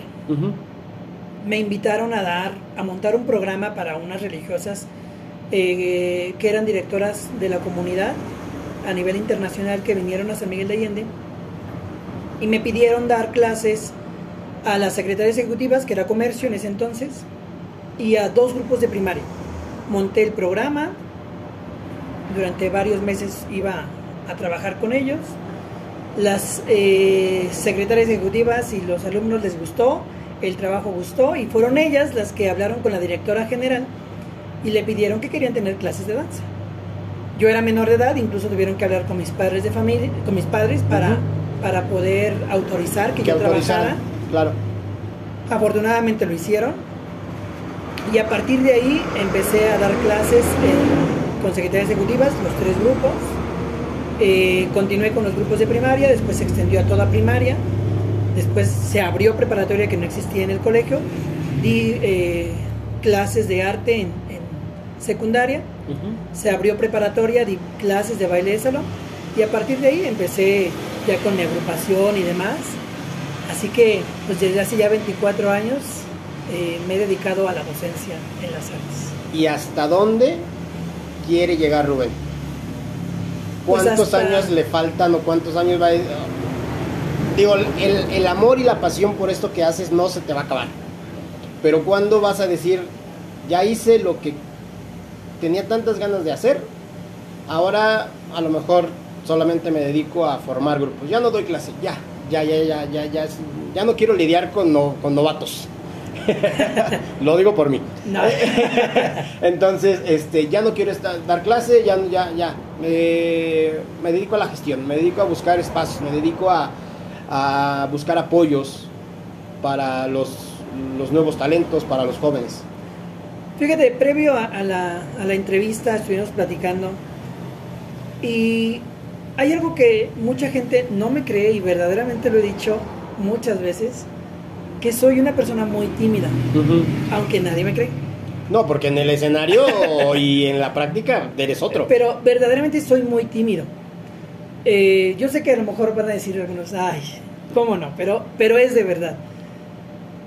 Me invitaron a dar, a montar un programa para unas religiosas eh, que eran directoras de la comunidad a nivel internacional que vinieron a San Miguel de Allende y me pidieron dar clases a las secretarias ejecutivas, que era comercio en ese entonces, y a dos grupos de primaria. Monté el programa, durante varios meses iba a trabajar con ellos, las eh, secretarias ejecutivas y los alumnos les gustó, el trabajo gustó y fueron ellas las que hablaron con la directora general y le pidieron que querían tener clases de danza. Yo era menor de edad, incluso tuvieron que hablar con mis padres de familia, con mis padres para, para poder autorizar que, yo trabajara. Claro. Afortunadamente lo hicieron y a partir de ahí empecé a dar clases con secretarias ejecutivas, los tres grupos. Eh, continué con los grupos de primaria, después se extendió a toda primaria, después se abrió preparatoria que no existía en el colegio, di eh, clases de arte en, secundaria, se abrió preparatoria, di clases de baile de salón y a partir de ahí empecé ya con mi agrupación y demás. Así que pues desde hace ya 24 años eh, me he dedicado a la docencia en las artes. ¿Y hasta dónde quiere llegar Rubén? Pues ¿Cuántos años le faltan o cuántos años va a... Digo, el, el amor y la pasión por esto que haces no se te va a acabar. Pero ¿cuándo vas a decir, ya hice lo que tenía tantas ganas de hacer, ahora a lo mejor solamente me dedico a formar grupos. Ya no doy clase, ya, ya, ya, ya, ya, ya, ya no quiero lidiar con, con novatos. <laughs> Lo digo por mí. <laughs> Entonces, este, ya no quiero estar, dar clase, ya, ya, ya. me dedico a la gestión, me dedico a buscar espacios, me dedico a, a buscar apoyos para los, los nuevos talentos, para los jóvenes. Fíjate, previo a, la, entrevista estuvimos platicando y hay algo que mucha gente no me cree y verdaderamente lo he dicho muchas veces, que soy una persona muy tímida, aunque nadie me cree. No, porque en el escenario <laughs> y en la práctica eres otro. Pero verdaderamente soy muy tímido. Eh, yo sé que a lo mejor van a decir algunos, ay, ¿cómo no? Pero, pero es de verdad.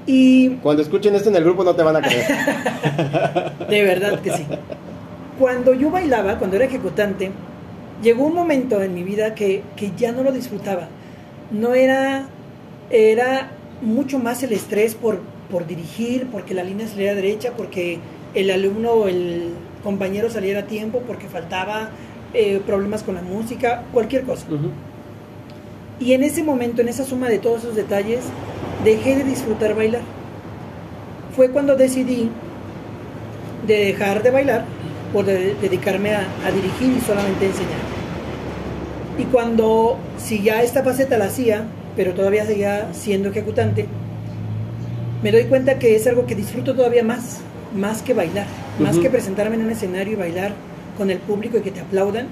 Y cuando escuchen esto en el grupo no te van a creer. <laughs> de verdad que sí. Cuando yo bailaba, cuando era ejecutante, llegó un momento en mi vida que, que ya no lo disfrutaba. No era, era mucho más el estrés por, por dirigir, porque la línea saliera derecha, porque el alumno o el compañero saliera a tiempo, porque faltaba eh, problemas con la música, cualquier cosa. Y en ese momento, en esa suma de todos esos detalles, dejé de disfrutar bailar. Fue cuando decidí de dejar de bailar por dedicarme a, dirigir y solamente enseñar. Y cuando, si ya esta faceta la hacía, pero todavía seguía siendo ejecutante, me doy cuenta que es algo que disfruto todavía más, más que bailar, más que presentarme en un escenario y bailar con el público y que te aplaudan,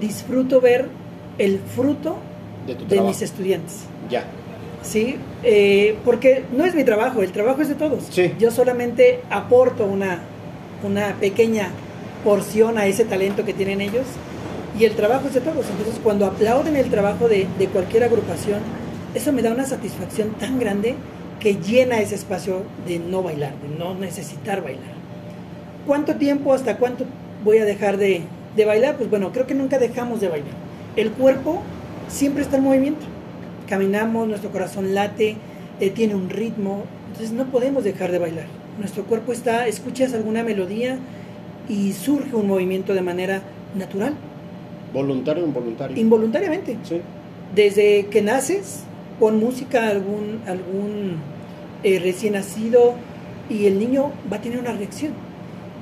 disfruto ver el fruto de, de mis estudiantes. Ya. ¿sí? Eh, porque no es mi trabajo, el trabajo es de todos. Yo solamente aporto una, una pequeña porción a ese talento que tienen ellos y el trabajo es de todos. Entonces, cuando aplauden el trabajo de, de cualquier agrupación, eso me da una satisfacción tan grande que llena ese espacio de no bailar, de no necesitar bailar. ¿Cuánto tiempo, hasta cuánto voy a dejar de, de bailar? Pues bueno, creo que nunca dejamos de bailar. El cuerpo siempre está en movimiento caminamos, nuestro corazón late, eh, tiene un ritmo, entonces no podemos dejar de bailar. Nuestro cuerpo está, escuchas alguna melodía y surge un movimiento de manera natural. ¿Voluntario o involuntario? Involuntariamente. Sí. Desde que naces, pon música a algún, algún eh, recién nacido y el niño va a tener una reacción.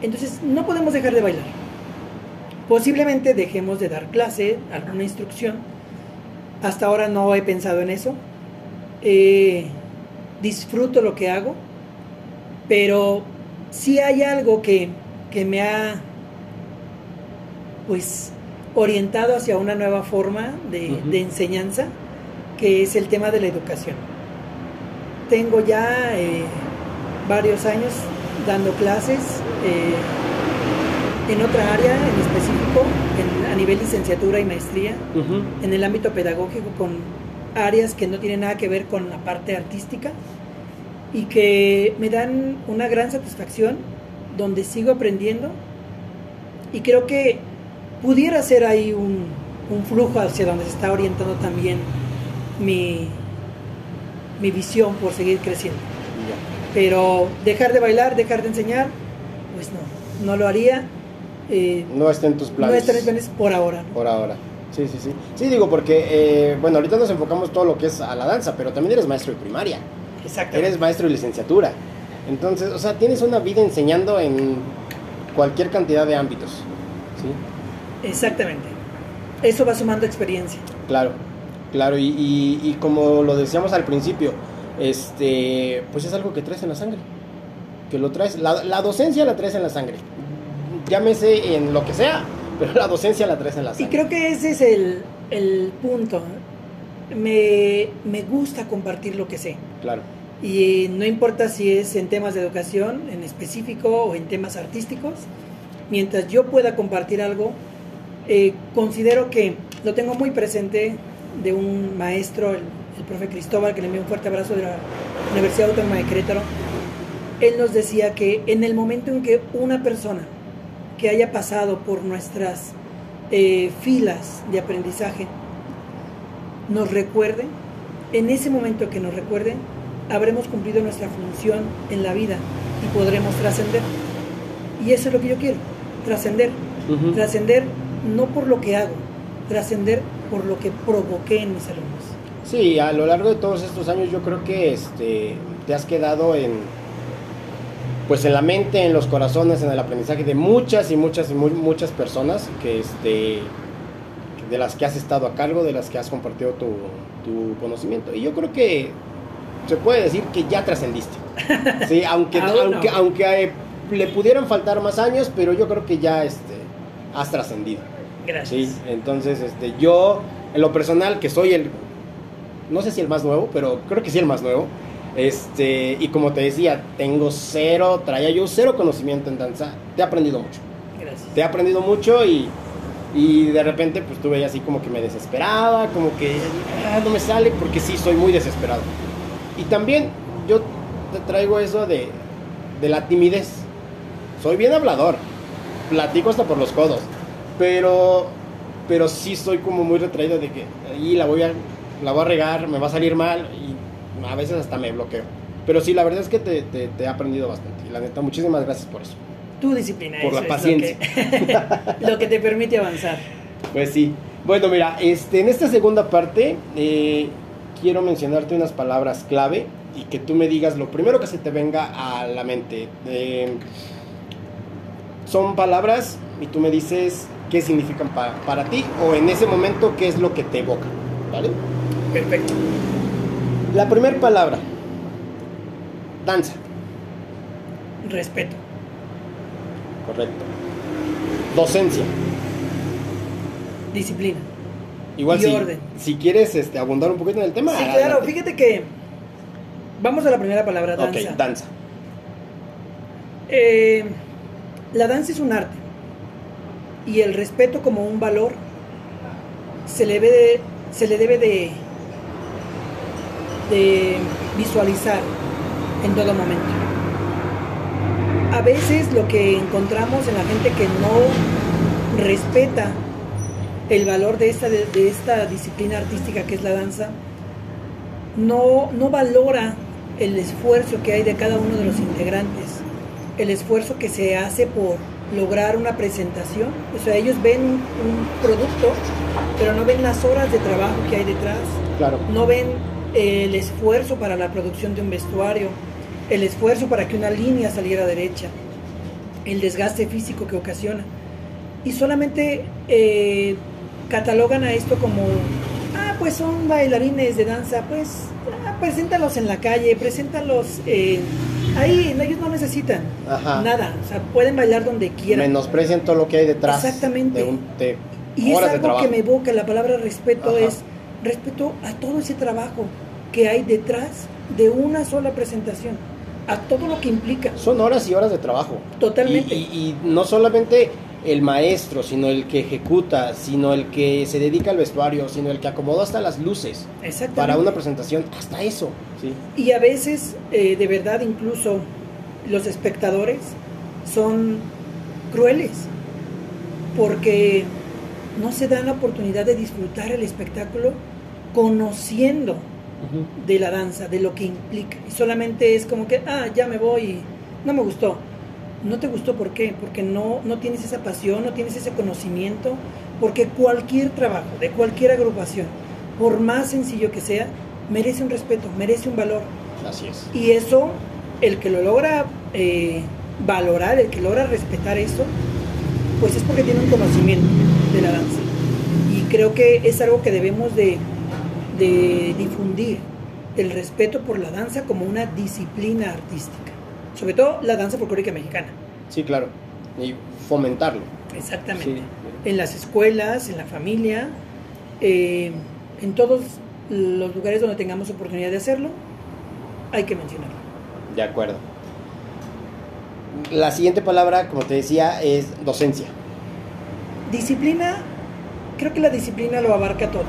Entonces no podemos dejar de bailar. Posiblemente dejemos de dar clase, alguna instrucción. Hasta ahora no he pensado en eso. Eh, disfruto lo que hago, pero si hay algo que, que me ha pues orientado hacia una nueva forma de, Ujú. de enseñanza, que es el tema de la educación. Tengo ya eh, varios años dando clases eh, en otra área en específico, en- a nivel licenciatura y maestría, Ujú. en el ámbito pedagógico con áreas que no tienen nada que ver con la parte artística y que me dan una gran satisfacción donde sigo aprendiendo y creo que pudiera ser ahí un, un flujo hacia donde se está orientando también mi, mi visión por seguir creciendo. Pero dejar de bailar, dejar de enseñar, pues no, no lo haría. Eh, No está en tus no planes. está en mis planes por ahora. Por ahora. Sí, sí, sí. Sí, digo, porque, eh, bueno, ahorita nos enfocamos todo lo que es a la danza, pero también eres maestro de primaria. Exactamente. Eres maestro de licenciatura. Entonces, o sea, tienes una vida enseñando en cualquier cantidad de ámbitos. ¿Sí? Exactamente. Eso va sumando experiencia. Claro, claro. Y, y- y como lo decíamos al principio, este, pues es algo que traes en la sangre. Que lo traes. La, la docencia la traes en la sangre. Llámese en lo que sea, pero la docencia la traes en la Y sangre. creo que ese es el, el punto. Me, me gusta compartir lo que sé. Claro. Y no importa si es en temas de educación en específico o en temas artísticos, mientras yo pueda compartir algo, eh, considero que lo tengo muy presente de un maestro, el, el profe Cristóbal, que le envío un fuerte abrazo de la Universidad Autónoma de Querétaro. Él nos decía que en el momento en que una persona que haya pasado por nuestras eh, filas de aprendizaje nos recuerde, en ese momento que nos recuerde, habremos cumplido nuestra función en la vida y podremos trascender. Y eso es lo que yo quiero, trascender. Ujú. Trascender no por lo que hago, trascender por lo que provoqué en mis alumnos. Sí, a lo largo de todos estos años yo creo que este te has quedado en pues en la mente, en los corazones, en el aprendizaje de muchas y muchas y muy- muchas personas que este de las que has estado a cargo, de las que has compartido tu, tu conocimiento. Y yo creo que se puede decir que ya trascendiste. <laughs> Sí, aunque no. aunque aunque eh, le pudieran faltar más años, pero yo creo que ya este has trascendido. Gracias. Sí, entonces este, yo, en lo personal, que soy el, no sé si el más nuevo, pero creo que sí el más nuevo, este, y como te decía, tengo cero, traía yo cero conocimiento en danza, te he aprendido mucho, Gracias. te he aprendido mucho y, y de repente pues tuve así como que me desesperaba, como que ah, no me sale, porque sí, soy muy desesperado. Y también yo te traigo eso de, de la timidez, soy bien hablador, platico hasta por los codos, pero pero sí soy como muy retraído de que ahí la voy a la voy a regar, me va a salir mal y a veces hasta me bloqueo. Pero sí, la verdad es que te, te- te he aprendido bastante. Y la neta, muchísimas gracias por eso. Tu disciplina. Por eso la lo paciencia. que- <laughs> Lo que, te permite avanzar. Pues sí. Bueno, mira, este, en esta segunda parte eh, quiero mencionarte unas palabras clave y que tú me digas lo primero que se te venga a la mente. Eh, son palabras y tú me dices qué significan pa- para ti o en ese momento qué es lo que te evoca. ¿Vale? Perfecto. La primera palabra, danza. Respeto. Correcto. Docencia. Disciplina. Igual Y si, orden. si quieres este, abundar un poquito en el tema. Sí, claro. Fíjate que. Vamos a la primera palabra, danza. Ok, danza. Eh, la danza es un arte y el respeto como un valor se le debe de, se le debe de, visualizar en todo momento. A veces lo que encontramos en la gente que no respeta el valor de esta, de esta disciplina artística que es la danza no, no valora el esfuerzo que hay de cada uno de los integrantes, el esfuerzo que se hace por lograr una presentación. O sea, ellos ven un, producto, pero no ven las horas de trabajo que hay detrás. Claro. No ven el esfuerzo para la producción de un vestuario, el esfuerzo para que una línea saliera derecha, el desgaste físico que ocasiona. Y solamente eh, catalogan a esto como, ah, pues son bailarines de danza, pues ah, preséntalos en la calle, preséntalos eh, ahí, ellos no necesitan nada, o sea, pueden bailar donde quieran. Menosprecian todo lo que hay detrás. Exactamente. De un, y es algo que me evoca, la palabra respeto es respeto a todo ese trabajo que hay detrás de una sola presentación, a todo lo que implica. Son horas y horas de trabajo. Totalmente. y no solamente el maestro, sino el que ejecuta, sino el que se dedica al vestuario, sino el que acomoda hasta las luces para una presentación, hasta eso. ¿sí? Y a veces, eh, de verdad, incluso los espectadores son crueles, porque no se dan la oportunidad de disfrutar el espectáculo conociendo de la danza, de lo que implica. Y solamente es como que, ah, ya me voy, no me gustó no te gustó, ¿por qué? Porque no, no tienes esa pasión, no tienes ese conocimiento, porque cualquier trabajo de cualquier agrupación, por más sencillo que sea, merece un respeto, merece un valor. Así es. Y eso, el que lo logra eh, valorar, el que logra respetar eso, pues es porque tiene un conocimiento de la danza. Y creo que es algo que debemos de, de difundir, el respeto por la danza como una disciplina artística sobre todo la danza folclórica mexicana. Sí, claro, y fomentarlo. Exactamente. En las escuelas, en la familia, eh, en todos los lugares donde tengamos oportunidad de hacerlo, hay que mencionarlo. De acuerdo. La siguiente palabra, como te decía, es docencia. Disciplina, creo que la disciplina lo abarca todo.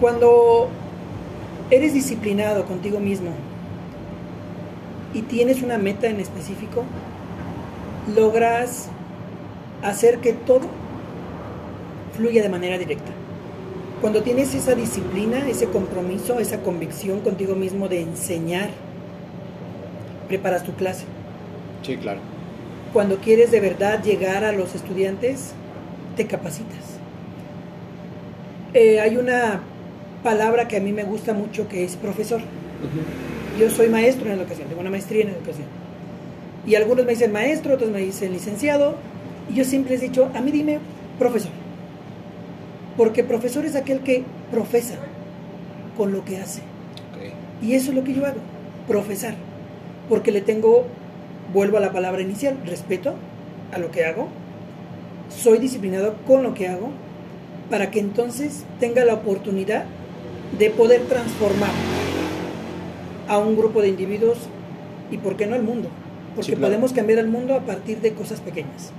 Cuando eres disciplinado contigo mismo, y tienes una meta en específico, logras hacer que todo fluya de manera directa. Cuando tienes esa disciplina, ese compromiso, esa convicción contigo mismo de enseñar, preparas tu clase. Sí, claro. Cuando quieres de verdad llegar a los estudiantes, te capacitas. Eh, hay una palabra que a mí me gusta mucho que es profesor. Yo soy maestro en educación, tengo una maestría en educación. Y algunos me dicen maestro, otros me dicen licenciado. Y yo siempre les he dicho, a mí dime profesor. Porque profesor es aquel que profesa con lo que hace. Y eso es lo que yo hago, profesar. Porque le tengo, vuelvo a la palabra inicial, respeto a lo que hago. Soy disciplinado con lo que hago para que entonces tenga la oportunidad de poder transformar a un grupo de individuos y, ¿por qué no, el mundo? Porque podemos cambiar el mundo a partir de cosas pequeñas.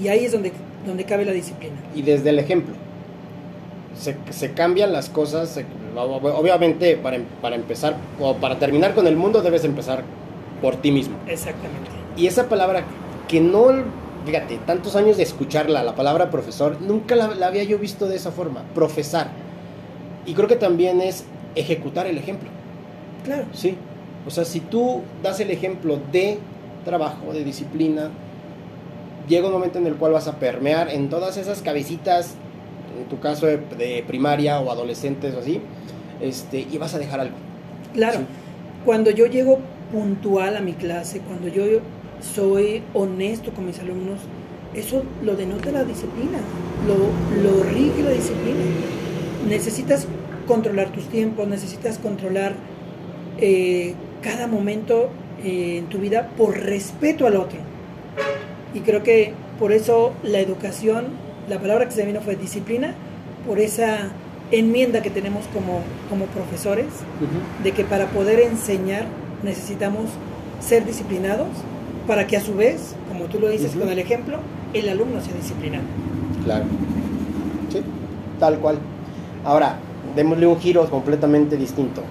Y ahí es donde, donde cabe la disciplina. Y desde el ejemplo. Se, se cambian las cosas. obviamente, para, para empezar o para terminar con el mundo, debes empezar por ti mismo. Exactamente. Y esa palabra que no, fíjate, tantos años de escucharla, la palabra profesor, nunca la, la, había yo visto de esa forma, profesar. Y creo que también es ejecutar el ejemplo. Claro. Sí. O sea, si tú das el ejemplo de trabajo, de disciplina, llega un momento en el cual vas a permear en todas esas cabecitas, en tu caso de, primaria o adolescentes o así, este, y vas a dejar algo. Claro. Cuando yo llego puntual a mi clase, cuando yo soy honesto con mis alumnos, eso lo denota la disciplina, lo, lo rige la disciplina. Necesitas controlar tus tiempos, necesitas controlar eh, cada momento eh, en tu vida por respeto al otro. Y creo que por eso la educación, la palabra que se vino fue disciplina, por esa enmienda que tenemos como, como profesores, de que para poder enseñar necesitamos ser disciplinados, para que a su vez, como tú lo dices con el ejemplo, el alumno sea disciplinado. Claro. Sí, tal cual. Ahora, démosle un giro completamente distinto.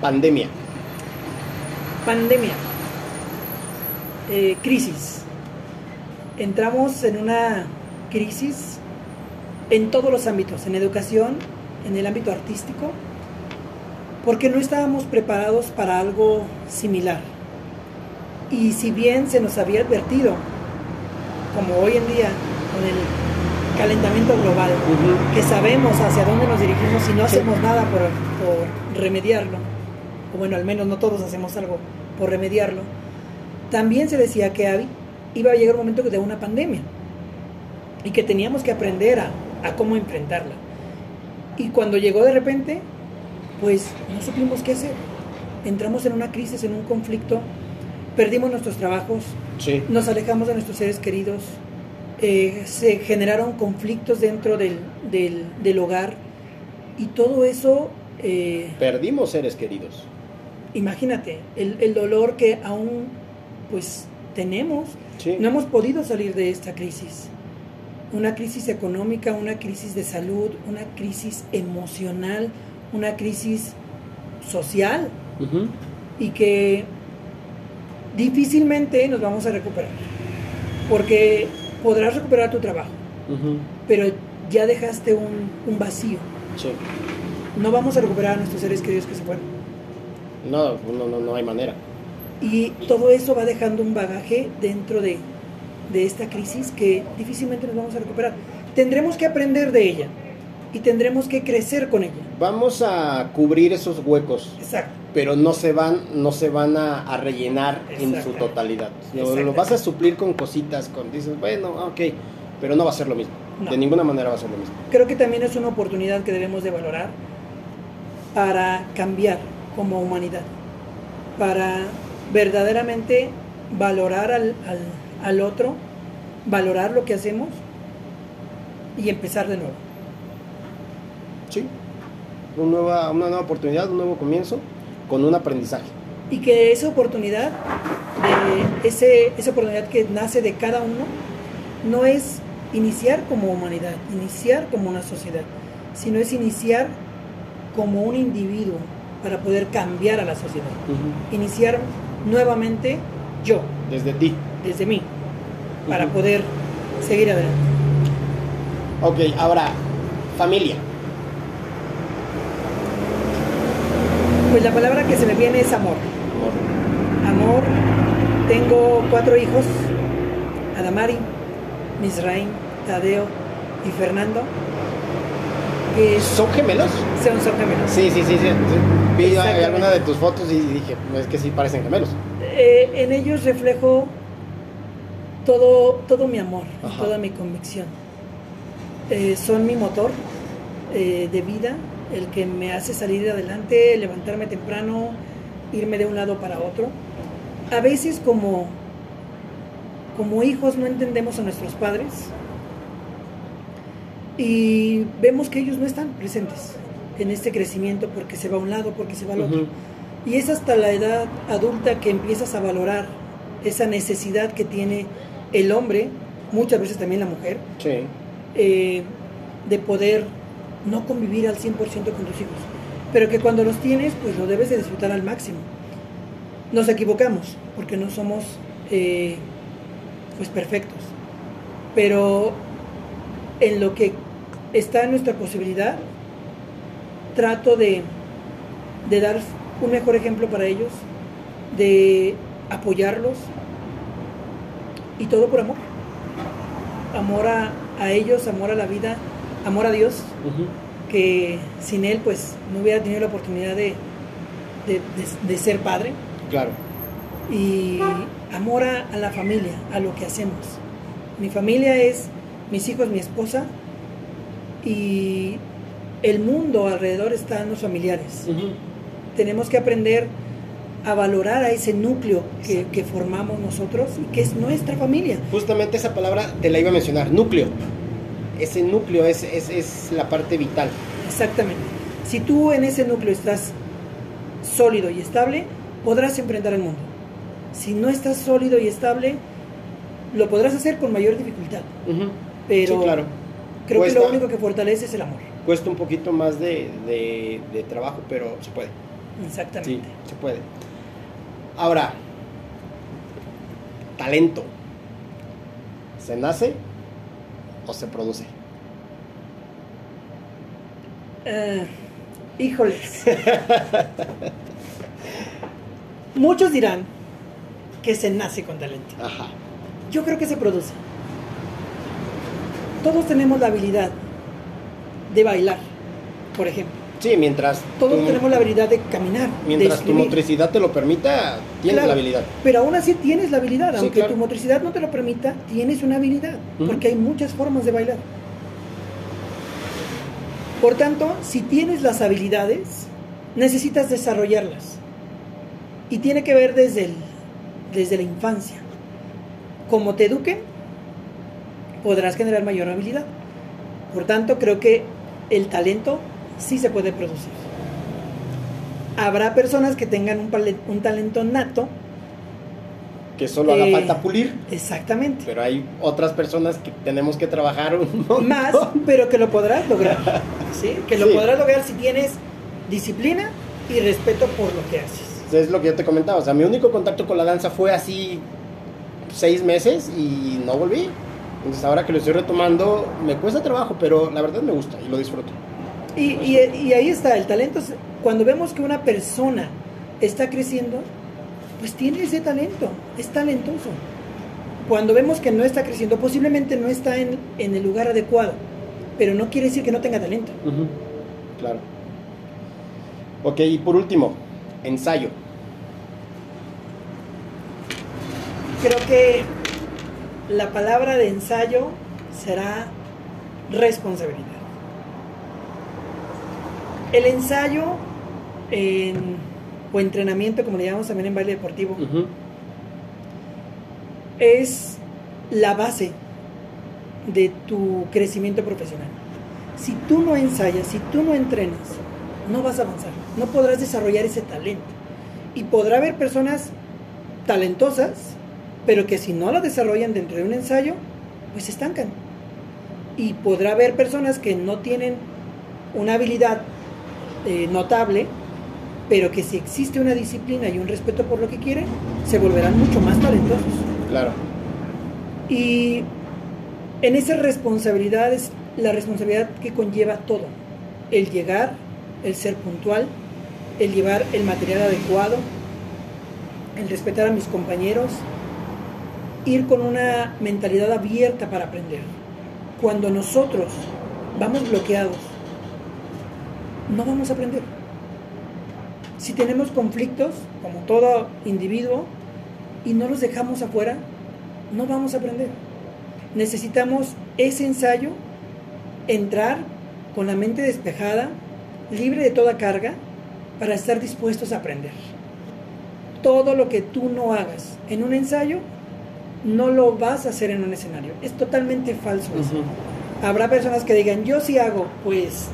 Pandemia. Pandemia. Eh, crisis. Entramos en una crisis en todos los ámbitos, en educación, en el ámbito artístico, porque no estábamos preparados para algo similar. Y si bien se nos había advertido, como hoy en día, con el calentamiento global, que sabemos hacia dónde nos dirigimos y no hacemos nada por, por remediarlo, o bueno, al menos no todos hacemos algo por remediarlo, también se decía que iba a llegar un momento de una pandemia y que teníamos que aprender a, a cómo enfrentarla. Y cuando llegó de repente, pues no supimos qué hacer. Entramos en una crisis, en un conflicto, perdimos nuestros trabajos, nos alejamos de nuestros seres queridos, eh, se generaron conflictos dentro del, del, hogar y todo eso... Eh, perdimos seres queridos. Imagínate, el, el, dolor que aún pues tenemos, no hemos podido salir de esta crisis. Una crisis económica, una crisis de salud, una crisis emocional, una crisis social. Y que difícilmente nos vamos a recuperar. Porque podrás recuperar tu trabajo, pero ya dejaste un, vacío. No vamos a recuperar a nuestros seres queridos que se fueron. No, no, no, no hay manera. Y todo eso va dejando un bagaje dentro de, de esta crisis que difícilmente nos vamos a recuperar. Tendremos que aprender de ella y tendremos que crecer con ella. Vamos a cubrir esos huecos. Exacto. Pero no se van, no se van a, rellenar en su totalidad. Lo, vas a suplir con cositas, con dices, bueno, ok, pero no va a ser lo mismo. De ninguna manera va a ser lo mismo. Creo que también es una oportunidad que debemos de valorar para cambiar como humanidad, para verdaderamente valorar al, al, al otro, valorar lo que hacemos y empezar de nuevo. Sí, una nueva, una nueva oportunidad, un nuevo comienzo con un aprendizaje. Y que esa oportunidad, de ese, esa oportunidad que nace de cada uno, no es iniciar como humanidad, iniciar como una sociedad, sino es iniciar como un individuo para poder cambiar a la sociedad. Iniciar nuevamente yo. Desde ti. Desde mí. Para poder seguir adelante. Ok, ahora, familia. Pues la palabra que se me viene es amor. Amor. Tengo cuatro hijos, Adamari, Misraim, Tadeo y Fernando. ¿Son gemelos? Son, son gemelos. Sí, sí, sí. sí. Vi alguna de tus fotos y dije, es que sí parecen gemelos. Eh, en ellos reflejo todo, todo mi amor, toda mi convicción. Eh, son mi motor eh, de vida, el que me hace salir adelante, levantarme temprano, irme de un lado para otro. A veces como, como hijos no entendemos a nuestros padres y vemos que ellos no están presentes en este crecimiento porque se va a un lado, porque se va al otro. Y es hasta la edad adulta que empiezas a valorar esa necesidad que tiene el hombre, muchas veces también la mujer, eh, de poder no convivir al 100% con tus hijos, pero que cuando los tienes, pues lo debes de disfrutar al máximo. Nos equivocamos, porque no somos eh, pues perfectos, pero en lo que está en nuestra posibilidad, trato de, de dar un mejor ejemplo para ellos, de apoyarlos y todo por amor. Amor a, a ellos, amor a la vida, amor a Dios, que sin Él pues no hubiera tenido la oportunidad de, de, ser padre. Claro. Y amor a, la familia, a lo que hacemos. Mi familia es mis hijos, mi esposa y el mundo alrededor están los familiares. Tenemos que aprender a valorar a ese núcleo que, que, formamos nosotros y que es nuestra familia. Justamente esa palabra te la iba a mencionar, núcleo ese núcleo es, es, la parte vital. Exactamente. Si tú en ese núcleo estás sólido y estable, podrás enfrentar el mundo. Si no estás sólido y estable, lo podrás hacer con mayor dificultad. Pero claro. creo que lo único que fortalece es el amor. Cuesta un poquito más de, de trabajo, pero se puede. Exactamente. Sí, se puede. Ahora, talento. ¿Se nace o se produce? Eh, Híjoles. <laughs> Muchos dirán que se nace con talento. Ajá. Yo creo que se produce. Todos tenemos la habilidad de bailar, por ejemplo. Sí, mientras. Todos tu- tenemos la habilidad de caminar. Mientras de tu motricidad te lo permita, tienes Claro, la habilidad. Pero aún así tienes la habilidad, Sí, aunque claro. tu motricidad no te lo permita, tienes una habilidad, porque hay muchas formas de bailar. Por tanto, si tienes las habilidades, necesitas desarrollarlas. Y tiene que ver desde, el- desde la infancia. Como te eduquen, podrás generar mayor habilidad. Por tanto, creo que el talento sí se puede producir. Habrá personas que tengan un, un talento nato, Que solo haga Eh, falta pulir. exactamente, Pero hay otras personas que tenemos que trabajar un <laughs> montón. más, pero que lo podrás lograr. ¿sí? Que lo Sí. podrás lograr si tienes disciplina y respeto por lo que haces. Es lo que yo te comentaba. O sea, mi único contacto con la danza fue así seis meses y no volví. Entonces ahora que lo estoy retomando, me cuesta trabajo, pero la verdad me gusta y lo disfruto. Y, y- y ahí está, el talento. es- Cuando vemos que una persona está creciendo, pues tiene ese talento, es talentoso. Cuando vemos que no está creciendo, posiblemente no está en, en el lugar adecuado, pero no quiere decir que no tenga talento. Claro. Ok, y por último, ensayo. Creo que la palabra de ensayo será responsabilidad. El ensayo en- o entrenamiento, como le llamamos también en baile deportivo, es la base de tu crecimiento profesional. Si tú no ensayas, si tú no entrenas, no vas a avanzar, no podrás desarrollar ese talento. Y podrá haber personas talentosas, pero que si no lo desarrollan dentro de un ensayo, pues se estancan. Y podrá haber personas que no tienen una habilidad eh, notable, pero que si existe una disciplina y un respeto por lo que quieren, se volverán mucho más talentosos. Claro. Y en esas responsabilidades, la responsabilidad que conlleva todo, el llegar, el ser puntual, el llevar el material adecuado, el respetar a mis compañeros, ir con una mentalidad abierta para aprender. Cuando nosotros vamos bloqueados, no vamos a aprender. Si tenemos conflictos, como todo individuo, y no los dejamos afuera, no vamos a aprender. Necesitamos ese ensayo, entrar con la mente despejada, libre de toda carga, para estar dispuestos a aprender. Todo lo que tú no hagas en un ensayo, no lo vas a hacer en un escenario. Es totalmente falso eso. Habrá personas que digan, yo sí hago, pues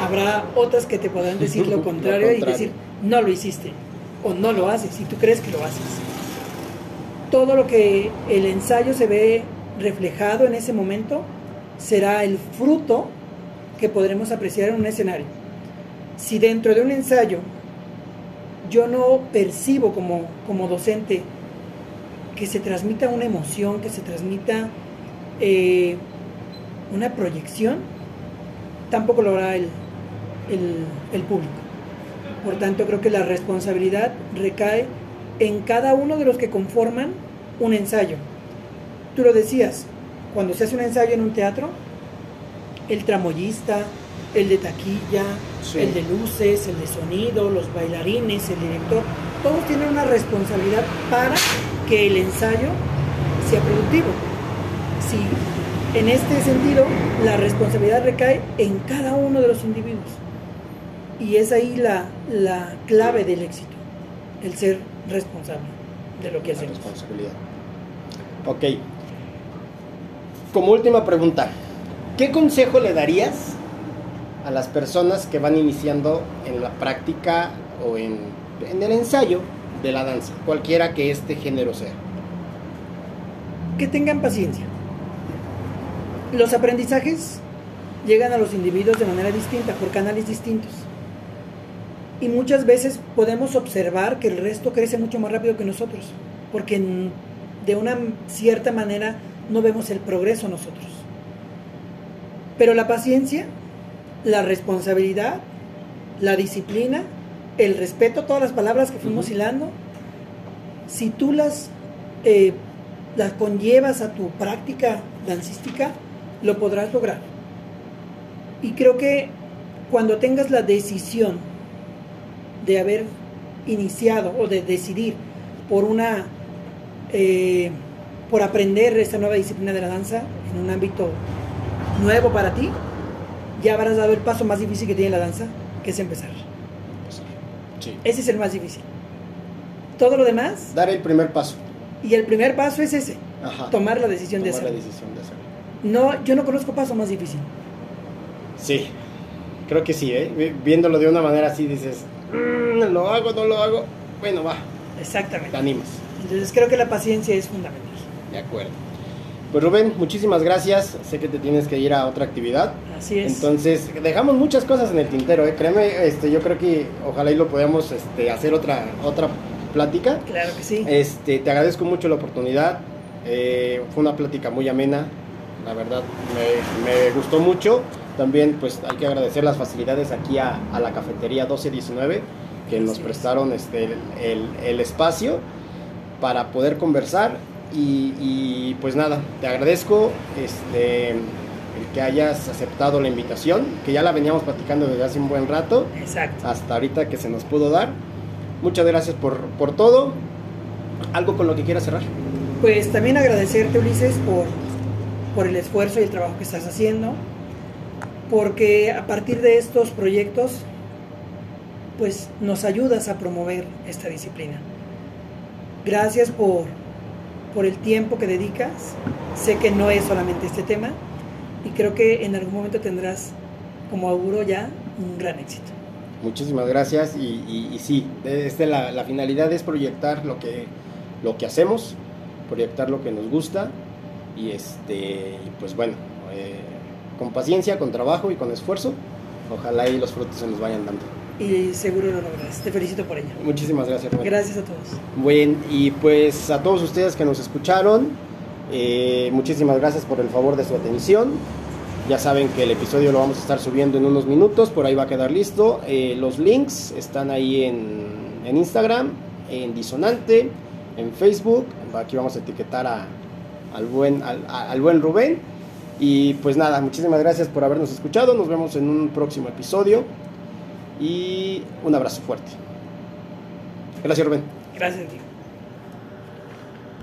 habrá otras que te podrán decir lo Lo contrario, y decir, no lo hiciste o no lo haces y tú crees que lo haces. Todo lo que el ensayo se ve reflejado en ese momento será el fruto que podremos apreciar en un escenario. Si dentro de un ensayo yo no percibo como, como docente que se transmita una emoción, que se transmita eh, una proyección, tampoco lo hará el, el, el público. Por tanto, creo que la responsabilidad recae en cada uno de los que conforman un ensayo. Tú lo decías, cuando se hace un ensayo en un teatro, el tramoyista, el de taquilla, Sí. el de luces, el de sonido, los bailarines, el director, todos tienen una responsabilidad para que el ensayo sea productivo. Si en este sentido la responsabilidad recae en cada uno de los individuos. Y es ahí la, la clave del éxito, el ser responsable de lo que La hacemos. responsabilidad. Ok. Como última pregunta, ¿qué consejo le darías a las personas que van iniciando en la práctica o en, en el ensayo de la danza, cualquiera que este género sea? Que tengan paciencia. Los aprendizajes llegan a los individuos de manera distinta, por canales distintos. Y muchas veces podemos observar que el resto crece mucho más rápido que nosotros, porque de una cierta manera no vemos el progreso nosotros. Pero la paciencia, la responsabilidad la disciplina, el respeto, todas las palabras que fuimos hilando, si tú las, eh, las conllevas a tu práctica dancística, lo podrás lograr. Y creo que cuando tengas la decisión de haber iniciado o de decidir por una eh, por aprender esta nueva disciplina de la danza en un ámbito nuevo para ti, ya habrás dado el paso más difícil que tiene la danza, que es empezar. Ese es el más difícil. Todo lo demás, Dar el primer paso. y el primer paso es ese, Ajá. tomar la decisión de Tomar la hacerlo. decisión de hacerlo. No, yo no conozco paso más difícil. Sí, creo que sí, ¿eh? Vi- Viéndolo de una manera así dices, "Mm, lo hago, no lo hago. Bueno, va, te Exactamente. animas. Entonces creo que la paciencia es fundamental. De acuerdo. Pues Rubén, muchísimas gracias. Sé que te tienes que ir a otra actividad. Así es. Entonces, dejamos muchas cosas en el tintero, ¿eh? Créeme, este, yo creo que ojalá y lo podamos este, hacer otra, otra plática. claro que sí. Este, te agradezco mucho la oportunidad. Eh, fue una plática muy amena. La verdad, me, me gustó mucho. También, pues, hay que agradecer las facilidades aquí a, a la cafetería 1219 que nos Así prestaron este, el, el- el espacio para poder conversar. Y, y, pues nada, te agradezco este, el que hayas aceptado la invitación, que ya la veníamos platicando desde hace un buen rato Exacto. hasta ahorita que se nos pudo dar. Muchas gracias por, por todo. ¿Algo con lo que quieras cerrar? Pues también agradecerte, Ulises, por, por el esfuerzo y el trabajo que estás haciendo, porque a partir de estos proyectos, pues nos ayudas a promover esta disciplina. Gracias por, por el tiempo que dedicas. Sé que no es solamente este tema y creo que en algún momento tendrás, como auguro ya, un gran éxito. Muchísimas gracias y, sí, este, la, finalidad es proyectar lo que, lo que hacemos, proyectar lo que nos gusta y este, pues bueno, eh, con paciencia, con trabajo y con esfuerzo, ojalá y los frutos se nos vayan dando. Y seguro lo logras. Te felicito por ello. Muchísimas gracias. Rubén. Gracias a todos. Bueno, y pues a todos ustedes que nos escucharon, eh, muchísimas gracias por el favor de su atención. Ya saben que el episodio lo vamos a estar subiendo en unos minutos, por ahí va a quedar listo. Eh, los links están ahí en, en Instagram, en Disonante, en Facebook. Aquí vamos a etiquetar a- al, buen, al buen Rubén. Y pues nada, muchísimas gracias por habernos escuchado. Nos vemos en un próximo episodio. Y un abrazo fuerte. Gracias Rubén. Gracias, Diego.